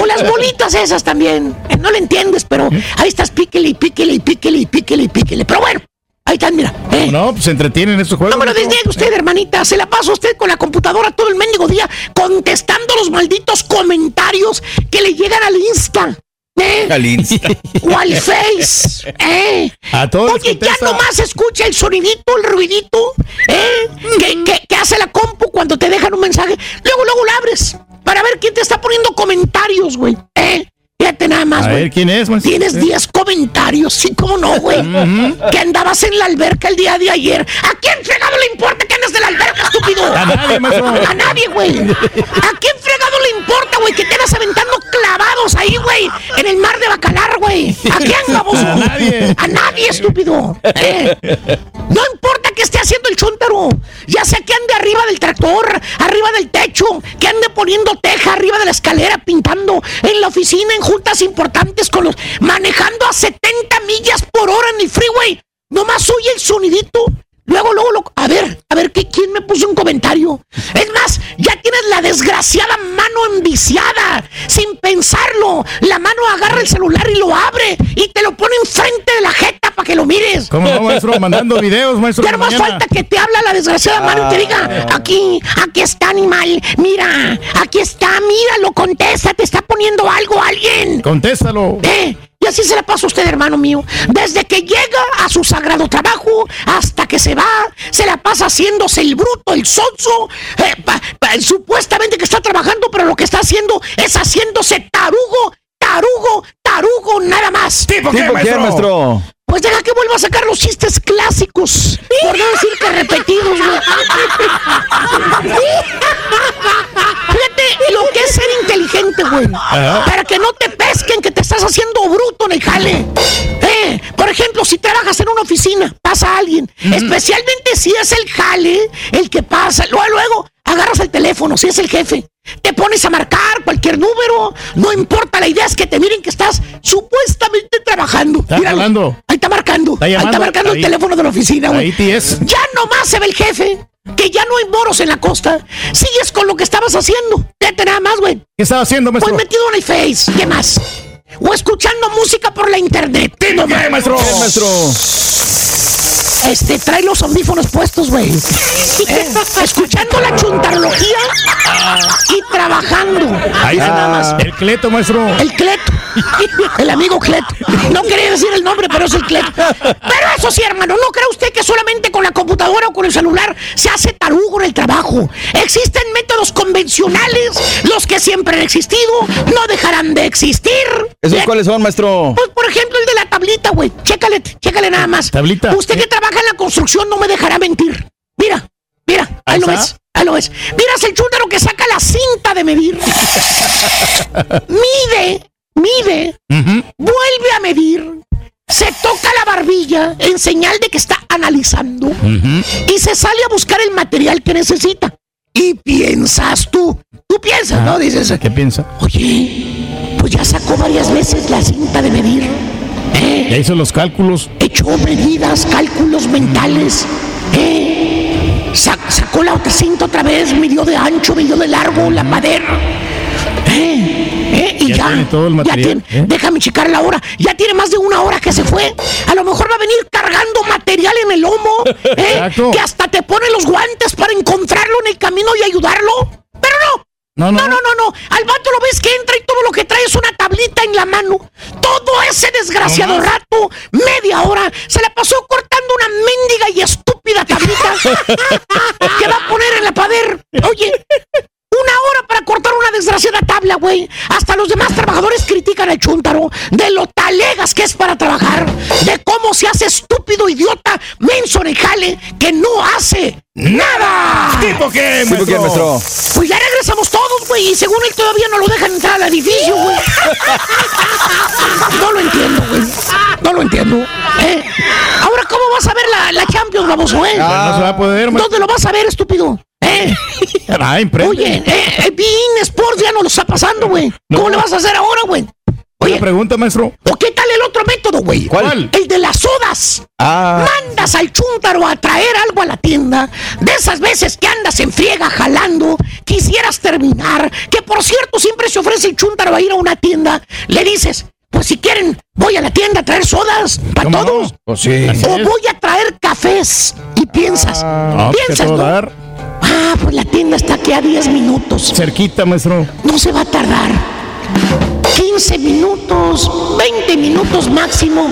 O las bolitas esas también. No le entiendes, pero ahí estás píquele y píquele y píquele y píquele y píquele. Pero bueno, ahí están, mira. eh. No, pues se entretienen estos juegos. No me lo desniegue usted, hermanita. Se la pasa usted con la computadora todo el mendigo día contestando los malditos comentarios que le llegan al Insta. ¿Eh? Al Face. ¿eh? A todos Oye, ya nomás escucha el sonidito, el ruidito, ¿eh? que, que- que hace la compu cuando te dejan un mensaje. Luego, luego lo abres para ver quién te está poniendo comentarios, güey. ¿eh? Fíjate nada más, A güey. ver, ¿quién es, maestro? Tienes 10 comentarios, sí, cómo no, güey. Que andabas en la alberca el día de ayer. ¿A quién fregado le importa que andes en la alberca, estúpido? A nadie. A nadie, güey. ¿A quién fregado le importa, güey, que te andas aventando clavados ahí, güey? En el mar de Bacalar, güey. ¿A quién, baboso? A nadie. A nadie, estúpido. Eh, No importa que esté haciendo el chúntaro. Ya sea que ande arriba del tractor, arriba del techo, que ande poniendo teja arriba de la escalera, pintando en la oficina, en importantes con los. manejando a 70 millas por hora en el freeway. Nomás oye el sonidito. Luego, luego, lo- a ver, a ver, ¿qué, ¿quién me puso un comentario? Es más, ya tienes la desgraciada mano enviciada, sin pensarlo. La mano agarra el celular y lo abre y te lo pone enfrente de la jeta para que lo mires. ¿Cómo no, maestro? Mandando videos, maestro. Ya nomás mañana. falta que te habla la desgraciada mano y te diga, aquí, aquí está animal, mira, aquí está, míralo, contesta, te está poniendo algo alguien. Contéstalo. ¿Eh? Así se la pasa a usted, hermano mío. Desde que llega a su sagrado trabajo hasta que se va, se la pasa haciéndose el bruto, el sonso. eh, pa- pa- supuestamente que está trabajando, pero lo que está haciendo es haciéndose tarugo, tarugo, tarugo, nada más. ¿Tipo ¿Tipo qué, maestro? Pues deja que vuelva a sacar los chistes clásicos. Por no decir que repetidos, güey. Fíjate lo que es ser inteligente, güey. Ajá. Para que no te pesquen que te estás haciendo bruto en el jale. Eh, por ejemplo, si trabajas en una oficina, pasa alguien. Especialmente si es el jale el que pasa. Luego, luego, agarras el teléfono, si es el jefe. Te pones a marcar cualquier número. No importa, la idea es que te miren que estás supuestamente trabajando. Está Míralo. Ahí está marcando. Está Ahí está llamando. marcando el teléfono de la oficina, güey. Ya nomás se ve el jefe. Que ya no hay moros en la costa. Sigues con lo que estabas haciendo. Vete nada más, güey. ¿Qué estaba haciendo, Pues maestro? metido en el Face. ¿Qué más? O escuchando música por la internet. ¿Tipo qué, maestro? ¿Qué, maestro? Este, trae los audífonos puestos, güey. Eh, escuchando la chuntarología y trabajando. Ahí está. nada más. El cleto, maestro. El Cleto. El amigo Cleto. No quería decir el nombre, pero es el Cleto. Pero eso sí, hermano, no cree usted que solamente con la computadora o con el celular se hace tarugo en el trabajo. Existen métodos convencionales, los que siempre han existido, no dejarán de existir. ¿Esos Le- cuáles son, maestro? Pues, por ejemplo, el de la tablita, güey. Chécale, chécale nada más. Tablita. Usted que trabaja en la construcción no me dejará mentir. Mira, mira, ahí lo ves. Ahí lo ves. Miras el chúndaro que saca la cinta de medir. mide, mide, vuelve a medir. Se toca la barbilla en señal de que está analizando. Y se sale a buscar el material que necesita. Y piensas tú. Tú piensas, ¿no? Dices, ¿Qué piensa? oye, pues ya sacó varias veces la cinta de medir. ¿Eh? Ya hizo los cálculos. echó medidas, cálculos mentales. ¿eh? Sa- sacó la otra cinta otra vez, midió de ancho, midió de largo, la madera. ¿eh? ¿eh? Y Ya ya, tiene todo el ya material, tiene- ¿eh? déjame checar la hora. Ya tiene más de una hora que se fue. A lo mejor va a venir cargando material en el lomo. ¿eh? Que hasta te pone los guantes para encontrarlo en el camino y ayudarlo. Pero no, No, no. no, no. Al vato lo ves que entra y todo lo que trae es una tablita en la mano. todo ese desgraciado rato, media hora, se la pasó cortando una mendiga y estúpida tablita que va a poner en la pader. Oye, una hora para cortar una desgraciada tabla, güey. Hasta los demás trabajadores critican al chúntaro de lo talegas que es para trabajar, de cómo se hace estúpido, idiota, menso en el jale, que no hace nada. ¿Tipo qué, ¿Tipo qué, maestro? Pues ya regresamos todos, güey, y según él todavía no lo dejan entrar al edificio, güey. No lo entiendo, güey. No lo entiendo. ¿eh? Ahora, ¿cómo vas a ver la, la Champions, baboso, eh? Pues no se va a poder. ¿Dónde lo vas a ver, estúpido? ¿Eh? Ah. Oye, eh, eh, Bein Sports ya no lo está pasando, güey. ¿Cómo le vas a hacer ahora, güey? Oye, pregunta, maestro. ¿O qué tal el otro método, güey? ¿Cuál? El de las sodas. Ah. Mandas al chúntaro a traer algo a la tienda. De esas veces que andas en friega jalando, quisieras terminar. Que por cierto, siempre se ofrece el chúntaro a ir a una tienda. Le dices, pues si quieren, voy a la tienda a traer sodas para todos. Pues sí. O voy a traer cafés. Y piensas, Ah, ¿qué piensas, ¿no? Ah, pues la tienda está aquí a 10 minutos. Cerquita, maestro. No se va a tardar. 15 minutos, 20 minutos máximo.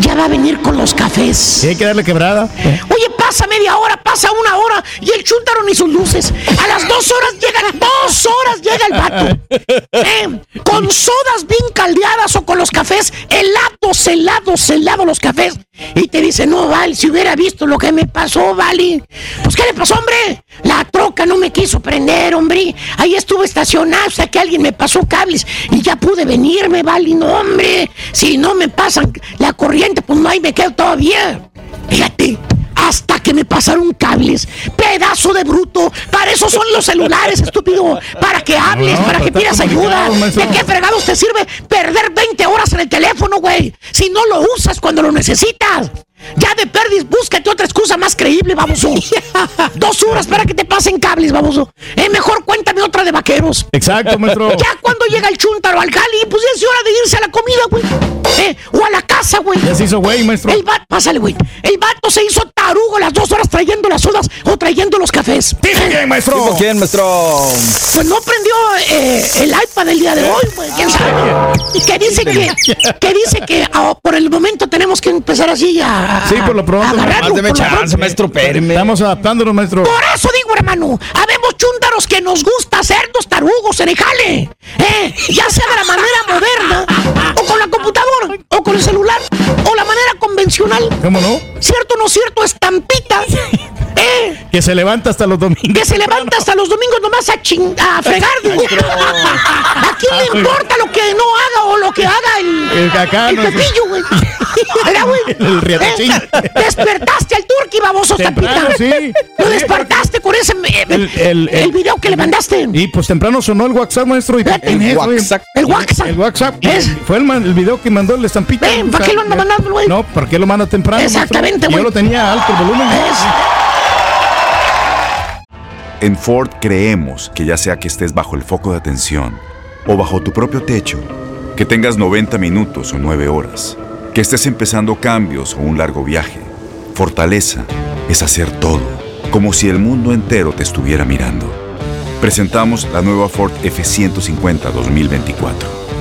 Ya va a venir con los cafés. Y hay que darle quebrada. Oye, pasa media hora, pasa una hora y el chúntaro ni sus luces. A las dos horas llegan, dos horas llega el vato. Eh, con sodas bien caldeadas o con los cafés helados, helados, helados los cafés. Y te dice, no, Val, si hubiera visto lo que me pasó, Vali. Pues, ¿qué le pasó, hombre? La troca no me quiso prender, hombre. Ahí estuve estacionado hasta que alguien me pasó cables y ya pude venirme, Vali. No, hombre. Si no me pasan la corriente, pues no, ahí me quedo todavía. Fíjate, hasta que me pasaron cables. Pedazo de bruto. Para eso son los celulares, estúpido. Para que hables, No, para que pidas ayuda. maestro. ¿De qué fregados te sirve perder 20 horas en el teléfono, güey? Si no lo usas cuando lo necesitas. Ya de perdis, búscate otra excusa más creíble, baboso. Dos horas para que te pasen cables, baboso. Eh, mejor cuéntame otra de vaqueros. Exacto, maestro. Ya cuando llega el chúntaro al jali, pues ya es hora de irse a la comida, güey. Eh, o a la casa, güey. Ya se hizo güey, maestro. El vato, pásale, güey. El vato se hizo tarugo las dos horas trayendo las sodas o trayendo los cafés. ¿Tipo quién, maestro? ¿Tipo quién, maestro? Pues no prendió eh, el iPad del día de hoy, güey. ¿Quién sabe? Y que dice que, que dice que ah, por el momento tenemos que empezar así a. Sí, por lo pronto. agarrarlo, Más deme por lo chance, pronto. maestro, espéreme. Estamos adaptándonos, maestro. Por eso digo, hermano, habemos chúntaros que nos gusta hacernos tarugos en el jale. ¿eh? Ya sea de la manera moderna, o con la computadora, o con el celular, o la manera convencional. ¿Cómo no? ¿Cierto o no cierto? Estampita. ¿eh? Que se levanta hasta los domingos. Que se levanta hasta los domingos nomás a, ching a fregar. digo. ¿A quién le importa lo que no haga o lo que haga el, El cacá, el no pepillo, güey? El riatachín. ¿Eh? Despertaste al turqui, baboso, Temprano, Estampita. sí. Lo Sí, despertaste con ese eh, El- el, el- el- video que le mandaste. Y pues temprano sonó el WhatsApp, maestro. Y en El WhatsApp. El WhatsApp. El WhatsApp. Fue el, man- que mandó el estampita. Ven, ¿para qué lo anda mandando, güey? No, ¿para qué lo manda temprano? Exactamente, Yo güey. lo tenía alto el volumen. ¿Ves? En Ford creemos que ya sea que estés bajo el foco de atención o bajo tu propio techo, que tengas 90 minutos o 9 horas, que estés empezando cambios o un largo viaje, fortaleza es hacer todo, como si el mundo entero te estuviera mirando. Presentamos la nueva Ford F150 2024.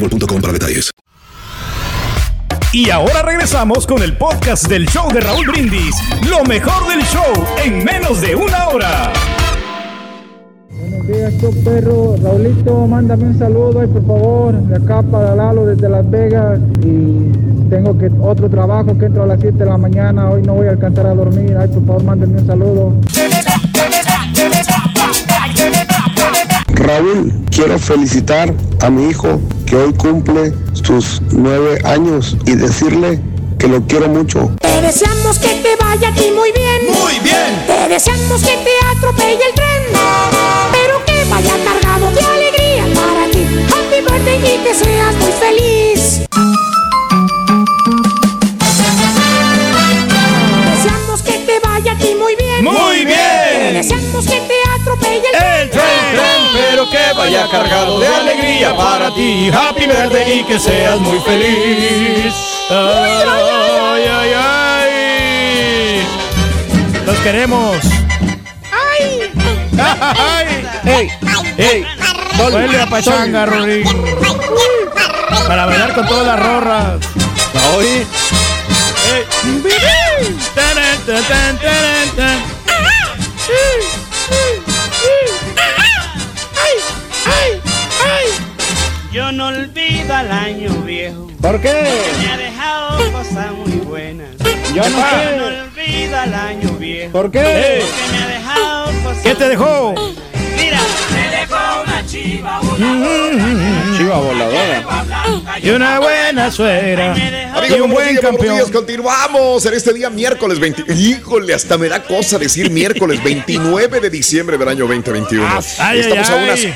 boostmobile.com para detalles. Y ahora regresamos con el podcast del show de Raúl Brindis. Lo mejor del show en menos de una hora. Buenos días, show perro. Raulito, mándame un saludo ahí, por favor. De acá para Lalo, desde Las Vegas. Y tengo que otro trabajo que entro a las 7 de la mañana. Hoy no voy a alcanzar a dormir. Ay, por favor, mándenme un saludo. Raúl, quiero felicitar a mi hijo que hoy cumple sus nueve años y decirle que lo quiero mucho. Te deseamos que te vaya aquí muy bien. Muy bien. Te deseamos que te atropelle el tren. Pero que vaya cargado de alegría para ti. Happy birthday y que seas muy feliz. Deseamos que te vaya aquí muy bien. Muy bien. Te deseamos que te atropelle el, El tren, tren, pero que vaya cargado de alegría para ti. Happy birthday y que seas muy feliz. Ay, ay, ay. Los queremos. ¡Ay! ¡Ay! ¡Ey! ¡Ey! Huele a pachanga, Rodrín. Para bailar con todas las rorras. Oye. Taran, tan, año viejo. ¿Por qué? Me ha dejado cosas muy buenas. Yo no sé. no olvido al año viejo. ¿Por qué? Porque me ha dejado cosas ¿Qué te dejó? Mira, me dejó una chiva Chiva voladora. Y una buena suegra. Amigos, y un buenos buen días, campeón. días. Continuamos en este día miércoles 20. Híjole, hasta me da cosa decir miércoles 29 de diciembre del año 2021. ay, Estamos a ay. unas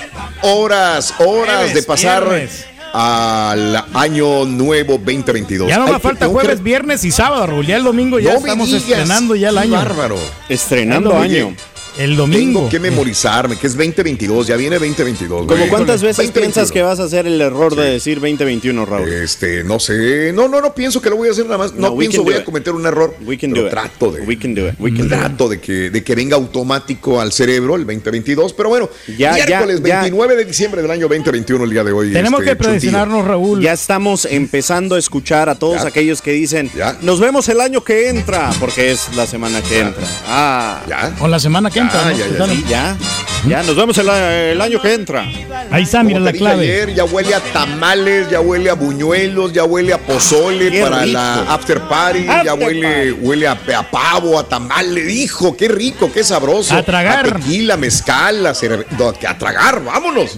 horas, horas de pasar viernes. Al año nuevo 2022. Ya no me falta que- jueves, viernes y sábado, Raúl. Ya el domingo ya No estamos digas, estrenando ya el año. bárbaro. Estrenando año. El domingo. Tengo que memorizarme, que es 2022, ya viene 2022. ¿Cómo güey. cuántas veces 2021. piensas que vas a hacer el error de decir 2021, Raúl? Este, no sé. No, no, no pienso que lo voy a hacer nada más. No, No, pienso voy a cometer un error. We can pero do it. trato de. We can do it. We can do it. trato de que, de que venga automático al cerebro el 2022. Pero bueno, Ya, ya, miércoles ya. 29 de diciembre del año 2021, el día de hoy. Tenemos este, que predestinarnos, Raúl. Ya estamos empezando a escuchar a todos Ya. aquellos que dicen, Ya. nos vemos el año que entra, porque es la semana que entra. Ah, Ya. O la semana que entra. Ya, ¿no? ya, ya, ya, ya, nos vemos el, el año que entra. Ahí está, mira la clave. ayer, ya huele a tamales, ya huele a buñuelos, ya huele a pozole Qué para rico. la after party, ya huele, huele a, a pavo, a tamales, hijo, qué rico, qué sabroso. A tragar. A tequila, mezcal, a, a tragar, vámonos.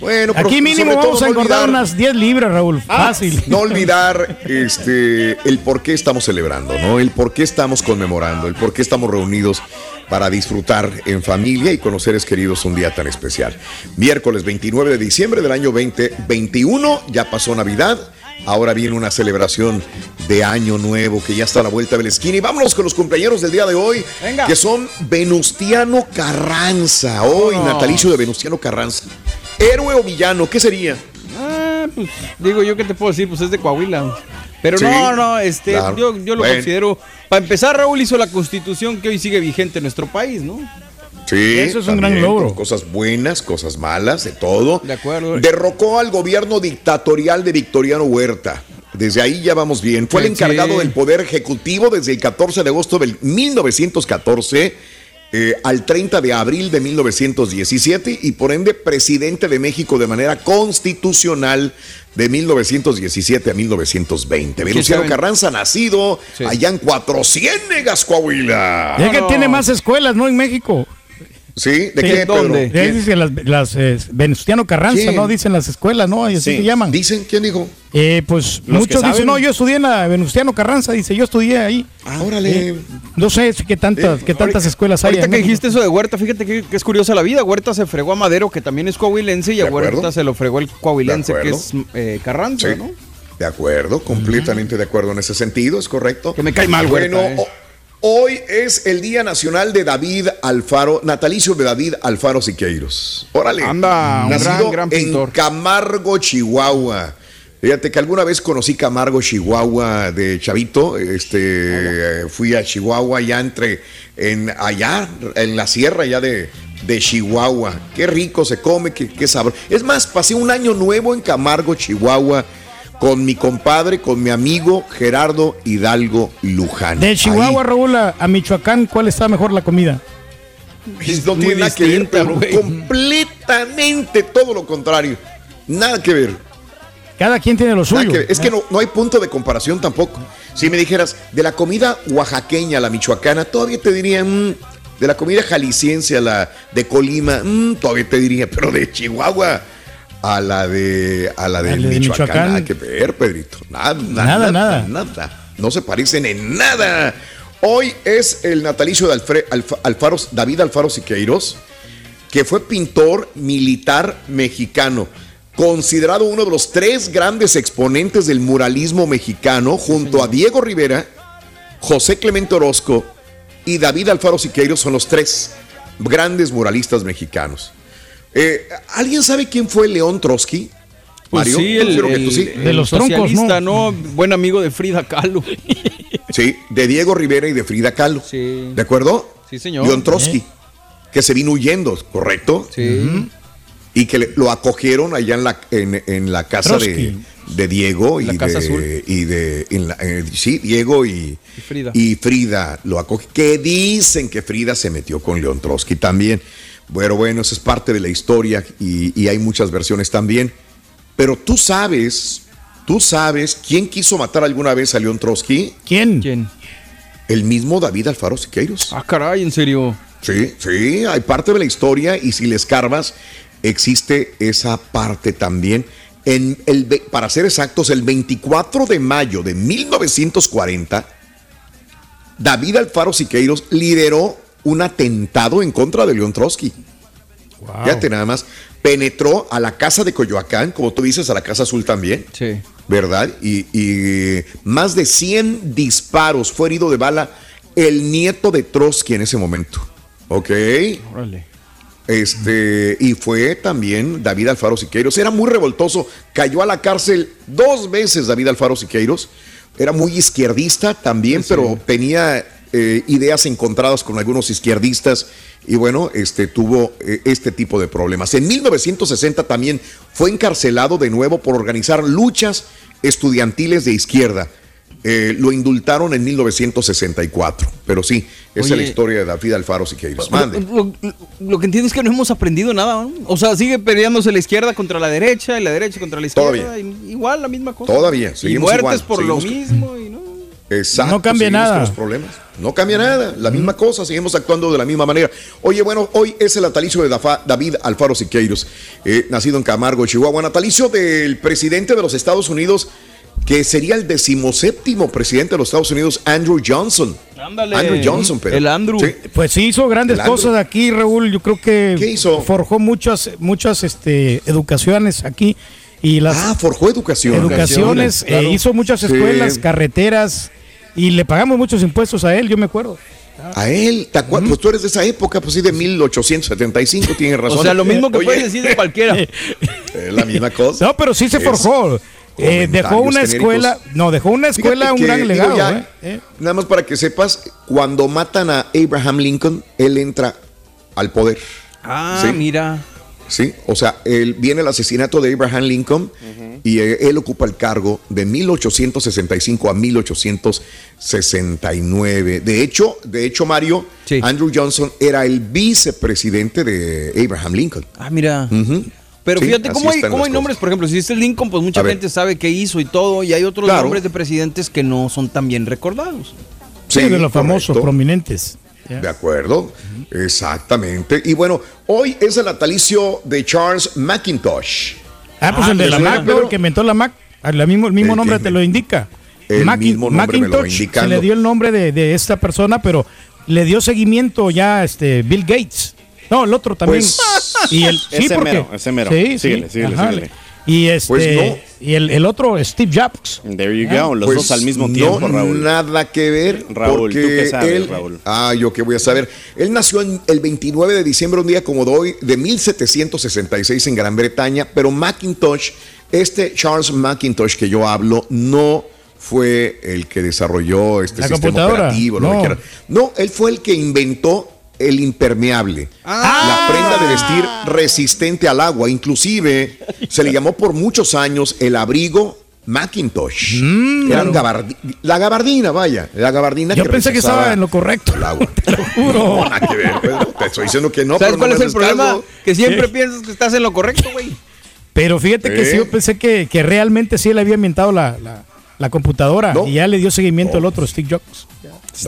Bueno, pero Aquí mínimo todo vamos a no engordar olvidar- unas 10 libras, Raúl. Fácil. No olvidar este, el por qué estamos celebrando, ¿no? El por qué estamos conmemorando, el por qué estamos reunidos para disfrutar en familia y con los seres queridos un día tan especial. Miércoles 29 de diciembre del año 2021, ya pasó Navidad. Ahora viene una celebración de Año Nuevo que ya está a la vuelta de la esquina. Y vámonos con los cumpleaños del día de hoy, Venga. que son Venustiano Carranza. Hoy, Oh. natalicio de Venustiano Carranza. Héroe o villano, ¿qué sería? Ah, pues digo yo qué te puedo decir, pues es de Coahuila. Pero Sí, no, no, este, claro. yo, yo lo Bueno. considero. Para empezar, Raúl hizo la constitución que hoy sigue vigente en nuestro país, ¿no? Sí, Eso es un gran logro. Cosas buenas, cosas malas, de todo. De acuerdo. Derrocó al gobierno dictatorial de Victoriano Huerta. Desde ahí ya vamos bien. Fue el encargado sí. del Poder Ejecutivo desde el 14 de agosto del 1914 eh, al 30 de abril de 1917 y por ende presidente de México de manera constitucional de 1917 a 1920. Venustiano saben? Carranza, nacido Sí. allá en Cuatro Ciénegas, Coahuila. Y es que no. tiene más escuelas, ¿no? En México. ¿Sí? ¿De Sí, qué, ¿dónde? Pedro? Dicen las, las eh, Venustiano Carranza, ¿Quién? ¿no? Dicen las escuelas, ¿no? Y así Sí. se llaman. ¿Dicen? ¿Quién dijo? Eh, pues Los muchos dicen, no, yo estudié en la Venustiano Carranza, dice, yo estudié ahí. Ah, órale. Eh, no sé qué tantas, qué tantas escuelas hay. Ahorita que dijiste eso de Huerta, fíjate que, que es curiosa la vida. Huerta se fregó a Madero, que también es coahuilense, y a. Huerta se lo fregó el coahuilense, que es eh, Carranza, Sí. ¿no? De acuerdo, completamente de acuerdo en ese sentido, es correcto. Que me cae mal, Bueno, Huerta, eh. ho- hoy es el Día Nacional de David Alfaro, natalicio de David Alfaro Siqueiros. Órale. Anda, un Nacido gran, gran en pintor. Camargo, Chihuahua. Fíjate que alguna vez conocí Camargo, Chihuahua de Chavito. Este, fui a Chihuahua ya entre, en, allá, en la sierra ya de, de Chihuahua. Qué rico se come, qué, qué sabroso. Es más, pasé un año nuevo en Camargo, Chihuahua con mi compadre, con mi amigo Gerardo Hidalgo Luján. De Chihuahua, Raúl, a, a Michoacán, ¿cuál está mejor la comida? Ahí. No tiene nada que ver, pero completamente todo lo contrario. Nada que ver. Cada quien tiene lo suyo. que. Es que no, no hay punto de comparación tampoco. Si me dijeras, de la comida oaxaqueña a la michoacana, todavía te diría, mm, de la comida jalisciense a la de Colima, mm, todavía te diría, pero de Chihuahua a la de, a la de, de Michoacán, Michoacán. nada que ver, Pedrito. Nada, Nada, nada, nada. nada, No se parecen en nada. Hoy es el natalicio de Alfre- Alfa- Alfaro, David Alfaro Siqueiros, que fue pintor militar mexicano, considerado uno de los tres grandes exponentes del muralismo mexicano, junto a Diego Rivera, José Clemente Orozco y David Alfaro Siqueiros son los tres grandes muralistas mexicanos. Eh, ¿Alguien sabe quién fue León Trotsky? Pues Mario, sí, el, sí. el socialista, ¿no? Buen amigo de Frida Kahlo. Sí, de Diego Rivera y de Frida Kahlo. ¿De acuerdo? Sí, señor. León Trotsky, que se vino huyendo, ¿correcto? Sí. Y que le- lo acogieron allá en la, en, en la casa de, de Diego y La Casa de, Azul. y de en la- eh, sí, Diego y, Y Frida. y Frida lo acoge. Que dicen que Frida se metió con León Trotsky también. Bueno, bueno, eso es parte de la historia y, y hay muchas versiones también. Pero tú sabes, tú sabes quién quiso matar alguna vez a León Trotsky. ¿Quién? ¿Quién? El mismo David Alfaro Siqueiros. Ah, caray, en serio. Sí, sí, hay parte de la historia y si le escarbas, existe esa parte también. En el, para ser exactos, el 24 de mayo de 1940, David Alfaro Siqueiros lideró un atentado en contra de León Trotsky. Fíjate nada más, penetró a la casa de Coyoacán, como tú dices, a la Casa Azul también. Sí. ¿verdad? Y, y más de 100 disparos fue herido de bala el nieto de Trotsky en ese momento. ¿Ok? Órale. Este, y fue también David Alfaro Siqueiros. Era muy revoltoso. Cayó a la cárcel dos veces David Alfaro Siqueiros. Era muy izquierdista también, pero tenía eh, ideas encontradas con algunos izquierdistas. Y bueno, este, tuvo eh, este tipo de problemas. En 1960 también fue encarcelado de nuevo por organizar luchas estudiantiles de izquierda. Eh, lo indultaron en 1964. Pero sí, esa es la historia de David Alfaro Siqueiros. Mande. Lo, lo- lo que entiendo es que no hemos aprendido nada. ¿no? O sea, sigue peleándose la izquierda contra la derecha y la derecha contra la izquierda. Todavía. y- igual la misma cosa. Todavía, Y seguimos muertes igual, por seguimos- lo mismo. y. Exacto. No cambia nada. los problemas. No cambia nada. La misma cosa, seguimos actuando de la misma manera. Oye, bueno, hoy es el natalicio de Dafa- David Alfaro Siqueiros, eh, nacido en Camargo, Chihuahua. Natalicio del presidente de los Estados Unidos, que sería el decimoséptimo presidente de los Estados Unidos, Andrew Johnson. Ándale. Andrew Johnson, pero. El Andrew. Sí. Pues sí hizo grandes El Andrew. cosas aquí, Raúl. Yo creo que ¿Qué hizo? forjó muchas, muchas este, educaciones aquí. Y las Ah, forjó educación. educaciones, eh, Claro. hizo muchas Sí. escuelas, carreteras, y le pagamos muchos impuestos a él, yo me acuerdo. A él, ¿te acuerdas? Pues tú eres de esa época, pues sí, de 1875, tienes razón. O sea, lo mismo que Oye, puedes decir de cualquiera. Es la misma cosa. No, pero sí se forjó. Eh, dejó una genéricos. escuela, no, dejó una escuela, Fíjate un que, gran digo, legado. ya, ¿eh? Eh. Nada más para que sepas, cuando matan a Abraham Lincoln, él entra al poder. Ah, Sí. mira. Sí, o sea, él, viene el asesinato de Abraham Lincoln y eh, él ocupa el cargo de 1865 a 1869. De hecho, de hecho Mario, Andrew Johnson era el vicepresidente de Abraham Lincoln. Ah, mira. Pero Sí, fíjate cómo hay, cómo hay nombres, por ejemplo, si es el Lincoln, pues mucha A ver. gente sabe qué hizo y todo, y hay otros Claro. nombres de presidentes que no son tan bien recordados. Sí, de los famosos, prominentes. De acuerdo, exactamente. Y bueno, hoy es el natalicio de Charles McIntosh. Ah, pues el de ¿te la Mac, el que inventó la Mac. El mismo, el mismo El nombre que- te lo indica. el mismo nombre me lo va Macintosh se le dio el nombre de, de esta persona, pero le dio seguimiento ya este Bill Gates. No, el otro también. Pues, y el, sí, ese porque- mero, ese mero. Sí, Síguele, sí, síguele, ajá, síguele. Y este Pues no. y el, el otro Steve Jobs. There you go, los Pues dos al mismo no, tiempo, Raúl. Nada que ver. Raúl, ¿tú porque qué sabes, él- Raúl? Ah, yo qué voy a saber. Él nació en el 29 de diciembre, un día como de hoy, de 1766 en Gran Bretaña, pero Macintosh, este Charles Macintosh que yo hablo, no fue el que desarrolló este La sistema computadora, operativo. lo que no. quiera. no, él fue el que inventó el impermeable. Ah. La prenda de vestir resistente al agua. Inclusive se le llamó por muchos años el abrigo Macintosh. Mm, Eran claro. gabardi- la gabardina, vaya. La gabardina Yo pensé que estaba en lo correcto. el agua. Te lo juro. No, nada que ver, Pedro. Te estoy diciendo que no. ¿Sabes pero cuál no es el problema? caso. Que siempre ¿Qué? piensas que estás en lo correcto, güey. Pero fíjate que ¿Eh? sí, yo pensé que, que realmente sí le había inventado la, la- la computadora No. y ya le dio seguimiento el otro, Steve Jobs.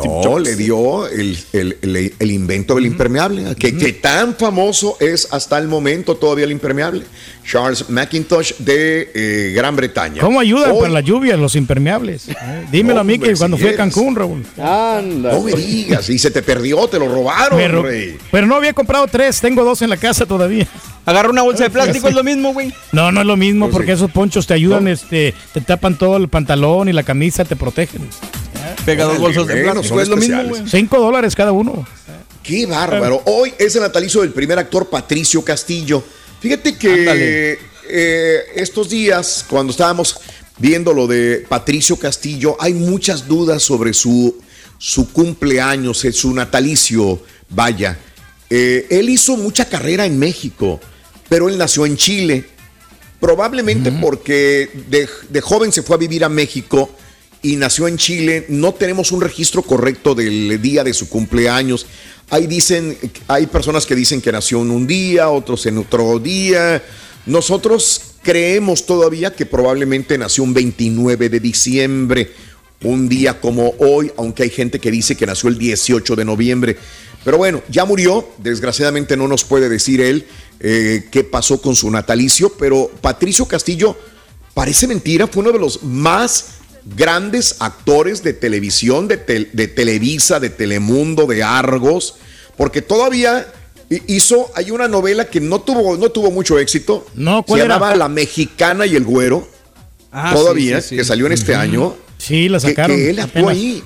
No, le dio el, el- el- el invento del impermeable, que, que tan famoso es hasta el momento todavía el impermeable. Charles Macintosh de eh, Gran Bretaña. ¿Cómo ayudan Hoy- para las lluvias los impermeables? Eh, Dímelo a mí que cuando si fui a. Cancún, Raúl. Anda. No me digas, y se te perdió, te lo robaron, Pero, rey. pero no había comprado tres, tengo dos en la casa todavía. Agarra una bolsa de plástico, es lo mismo, güey. No, no es lo mismo porque esos ponchos te ayudan, este, te tapan todo el pantalón y la camisa, te protegen. Pega dos bolsas de plástico, son es lo mismo, güey. Cinco dólares cada uno. Qué bárbaro. Hoy es el natalicio del primer actor Patricio Castillo. Fíjate que eh, estos días, cuando estábamos viendo lo de Patricio Castillo, hay muchas dudas sobre su, su cumpleaños, eh, su natalicio. Vaya, Eh, él hizo mucha carrera en México, pero él nació en Chile. Probablemente porque de, de joven se fue a vivir a México y nació en Chile. No tenemos un registro correcto del día de su cumpleaños. Ahí dicen, hay personas que dicen que nació en un día, otros en otro día. Nosotros creemos todavía que probablemente nació un 29 de diciembre, un día como hoy, aunque hay gente que dice que nació el 18 de noviembre. Pero bueno, ya murió, desgraciadamente no nos puede decir él eh, qué pasó con su natalicio, pero Patricio Castillo, parece mentira, fue uno de los más grandes actores de televisión, de, tel- de Televisa, de Telemundo, de Argos, porque todavía hi- hizo, hay una novela que no tuvo, no tuvo mucho éxito, No, se llamaba La Mexicana y el Güero, Ah, todavía, sí, sí, sí. que salió en este año, Sí, la que- sacaron. que él actuó apenas. ahí.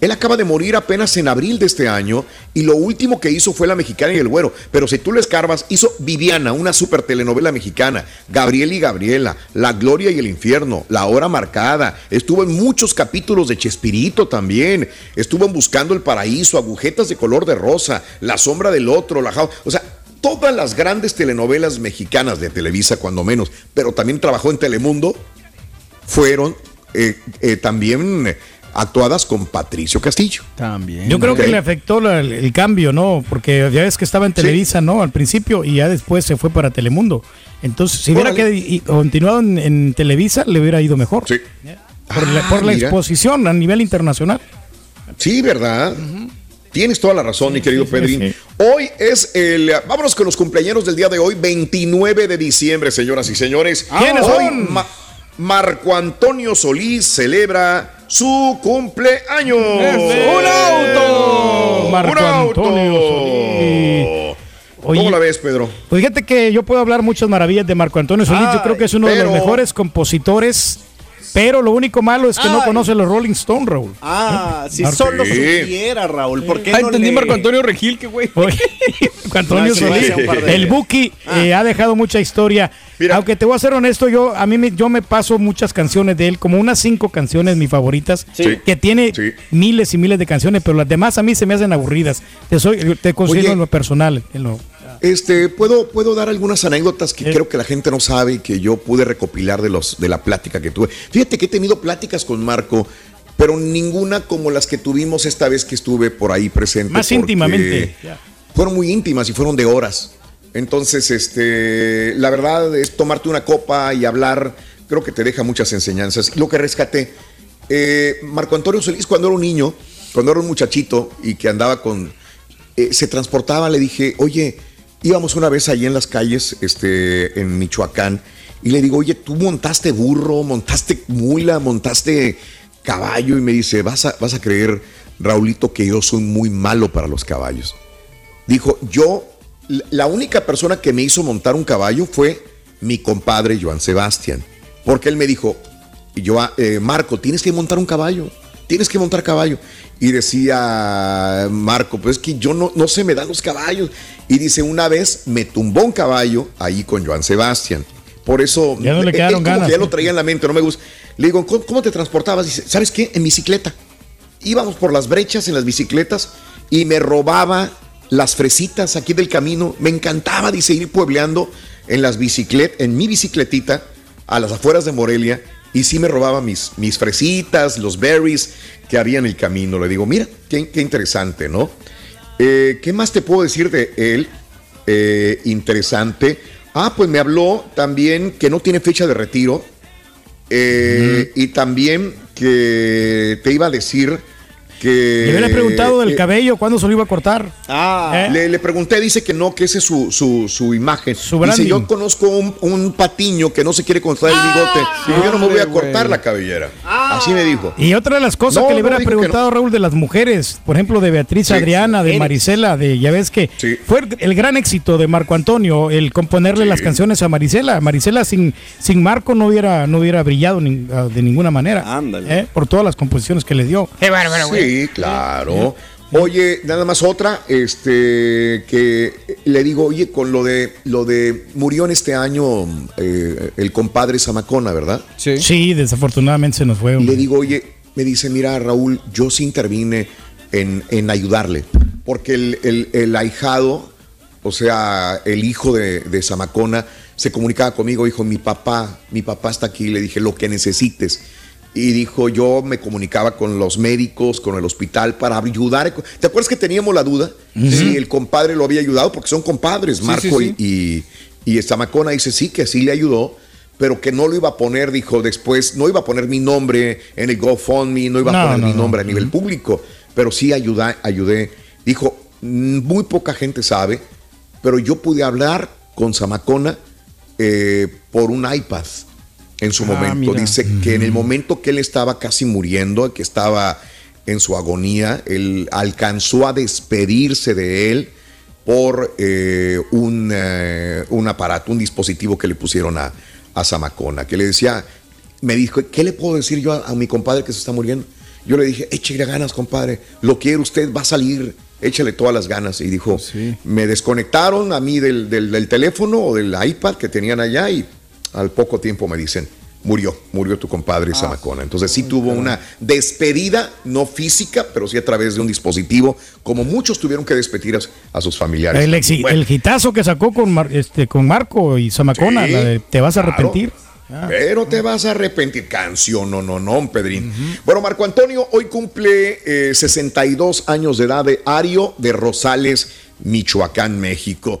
Él acaba de morir apenas en abril de este año y lo último que hizo fue La Mexicana y el Güero. Pero si tú le escarbas, hizo Viviana, una super telenovela mexicana, Gabriel y Gabriela, La Gloria y el Infierno, La Hora Marcada. Estuvo en muchos capítulos de Chespirito también. Estuvo en Buscando el Paraíso, Agujetas de Color de Rosa, La Sombra del Otro, La Jau- O sea, todas las grandes telenovelas mexicanas de Televisa, cuando menos, pero también trabajó en Telemundo, fueron eh, eh, también actuadas con Patricio Castillo. También. Yo creo que le afectó la- el, el cambio, ¿no? Porque ya ves que estaba en Televisa, ¿no? Al principio y ya después se fue para Telemundo. Entonces, si hubiera y- continuado en, en Televisa, le hubiera ido mejor. Sí. Por, la, Ah, por la mira. exposición a nivel internacional. Sí, ¿verdad? Tienes toda la razón, mi querido sí, Pedrín. sí. Hoy es el. Vámonos con los cumpleaños del día de hoy, 29 de diciembre, señoras y señores. ¿Quiénes Hoy, son? Ma- Marco Antonio Solís celebra su cumpleaños. ¡Un auto! Marco ¡Un auto! Antonio. ¿Cómo la ves, Pedro? Pues fíjate que yo puedo hablar muchas maravillas de Marco Antonio Solís. yo Ay, creo que es uno de los mejores compositores. Pero lo único malo es que no conoce los Rolling Stone, Raúl. Ah, si Marco- solo Sí. supiera, Raúl. ¿Por qué Ah, no entendí le- Marco Antonio Regil, que güey. Antonio No, Solís, el Buki, eh, ha dejado mucha historia. Mira. Aunque te voy a ser honesto, yo a mí me, yo me paso muchas canciones de él, como unas cinco canciones mis favoritas, Sí. que tiene Sí. miles y miles de canciones, pero las demás a mí se me hacen aburridas. Te soy, te considero Oye. en lo personal. en lo- Este, puedo, puedo dar algunas anécdotas que Eh. creo que la gente no sabe y que yo pude recopilar de los de la plática que tuve. Fíjate que he tenido pláticas con Marco, pero ninguna como las que tuvimos esta vez que estuve por ahí presente. Más íntimamente. Fueron muy íntimas y fueron de horas. Entonces, este, la verdad es tomarte una copa y hablar, creo que te deja muchas enseñanzas. Lo que rescaté, eh, Marco Antonio Solís, cuando era un niño, cuando era un muchachito y que andaba con, eh, se transportaba, le dije, oye, íbamos una vez allí en las calles, este, en Michoacán, y le digo, oye, tú montaste burro, montaste mula, montaste caballo, y me dice, vas a, vas a creer, Raulito, que yo soy muy malo para los caballos. Dijo, yo, la única persona que me hizo montar un caballo fue mi compadre Joan Sebastián, porque él me dijo, yo, eh, Marco, tienes que montar un caballo, tienes que montar caballo. Y decía Marco, pues es que yo no, no se me dan los caballos. Y dice, una vez me tumbó un caballo ahí con Joan Sebastián. Por eso, Ya no le él quedaron como ganas, que ya lo traía en la mente, no me gusta. Le digo, ¿cómo, cómo te transportabas? Dice, ¿sabes qué? En bicicleta íbamos por las brechas en las bicicletas y me robaba las fresitas aquí del camino. Me encantaba, dice, ir puebleando en las bicicletas, en mi bicicletita, a las afueras de Morelia, y sí me robaba mis, mis fresitas, los berries que había en el camino. Le digo, mira, qué, qué interesante, ¿no? Eh, ¿Qué más te puedo decir de él? Eh, interesante. Ah, pues me habló también que no tiene fecha de retiro. eh, Y también que te iba a decir que. Le hubiera preguntado del eh, cabello, ¿cuándo se lo iba a cortar? Ah, le, le pregunté, dice que no, que ese es su, su, su imagen. dice, branding. yo conozco un, un patiño que no se quiere cortar el bigote. Digo, yo no me voy a cortar la cabellera. Así me dijo. Y otra de las cosas No, que le no, hubiera preguntado Raúl de las mujeres, por ejemplo, de Beatriz Sí. Adriana, de. Marisela, de ya ves que fue el, gran éxito de Marco Antonio el componerle las canciones a Marisela. Marisela sin, sin Marco no hubiera, no hubiera brillado ni- ah, de ninguna manera. ¿eh? Por todas las composiciones que le dio. Qué bárbaro, güey. Sí, claro. Oye, nada más otra, este, que le digo, oye, con lo de, lo de, murió en este año eh, el compadre Zamacona, ¿verdad? Sí. desafortunadamente se nos fue. Y hombre. le digo, oye, me dice, mira, Raúl, yo sí intervine en, en ayudarle, porque el, el- el ahijado, o sea, el hijo de, de Zamacona, se comunicaba conmigo, dijo, mi papá, mi papá está aquí, le dije, lo que necesites. Y dijo, yo me comunicaba con los médicos, con el hospital para ayudar. ¿Te acuerdas que teníamos la duda si el compadre lo había ayudado? Porque son compadres, Sí, Marco sí, y, y, y Zamacona dice sí, que sí le ayudó, pero que no lo iba a poner, dijo después, no iba a poner mi nombre en el GoFundMe, no iba No, a poner no, mi no. nombre a nivel público, pero sí ayudé, ayudé. Dijo, "Mm, muy poca gente sabe, pero yo pude hablar con Zamacona eh, por un iPad en su Ah, momento. mira. Dice que en el momento que él estaba casi muriendo, que estaba en su agonía, él alcanzó a despedirse de él por eh, un, eh, un aparato, un dispositivo que le pusieron a, a Zamacona, que le decía, me dijo, ¿qué le puedo decir yo a, a mi compadre que se está muriendo? Yo le dije, échale ganas, compadre, lo quiere usted, va a salir, échale todas las ganas. Y dijo, me desconectaron a mí del, del- del teléfono o del iPad que tenían allá y al poco tiempo me dicen, murió, murió tu compadre Zamacona. Entonces sí tuvo una despedida, no física, pero sí a través de un dispositivo, como muchos tuvieron que despedir a, a sus familiares. El, exi- Bueno, el hitazo que sacó con, Mar- este, con Marco y Zamacona, Sí, la de Te vas a claro. arrepentir. Pero te vas a arrepentir. Canción, no, no, no, Pedrín. Bueno, Marco Antonio hoy cumple eh, 62 años de edad de Ario de Rosales, Michoacán, México.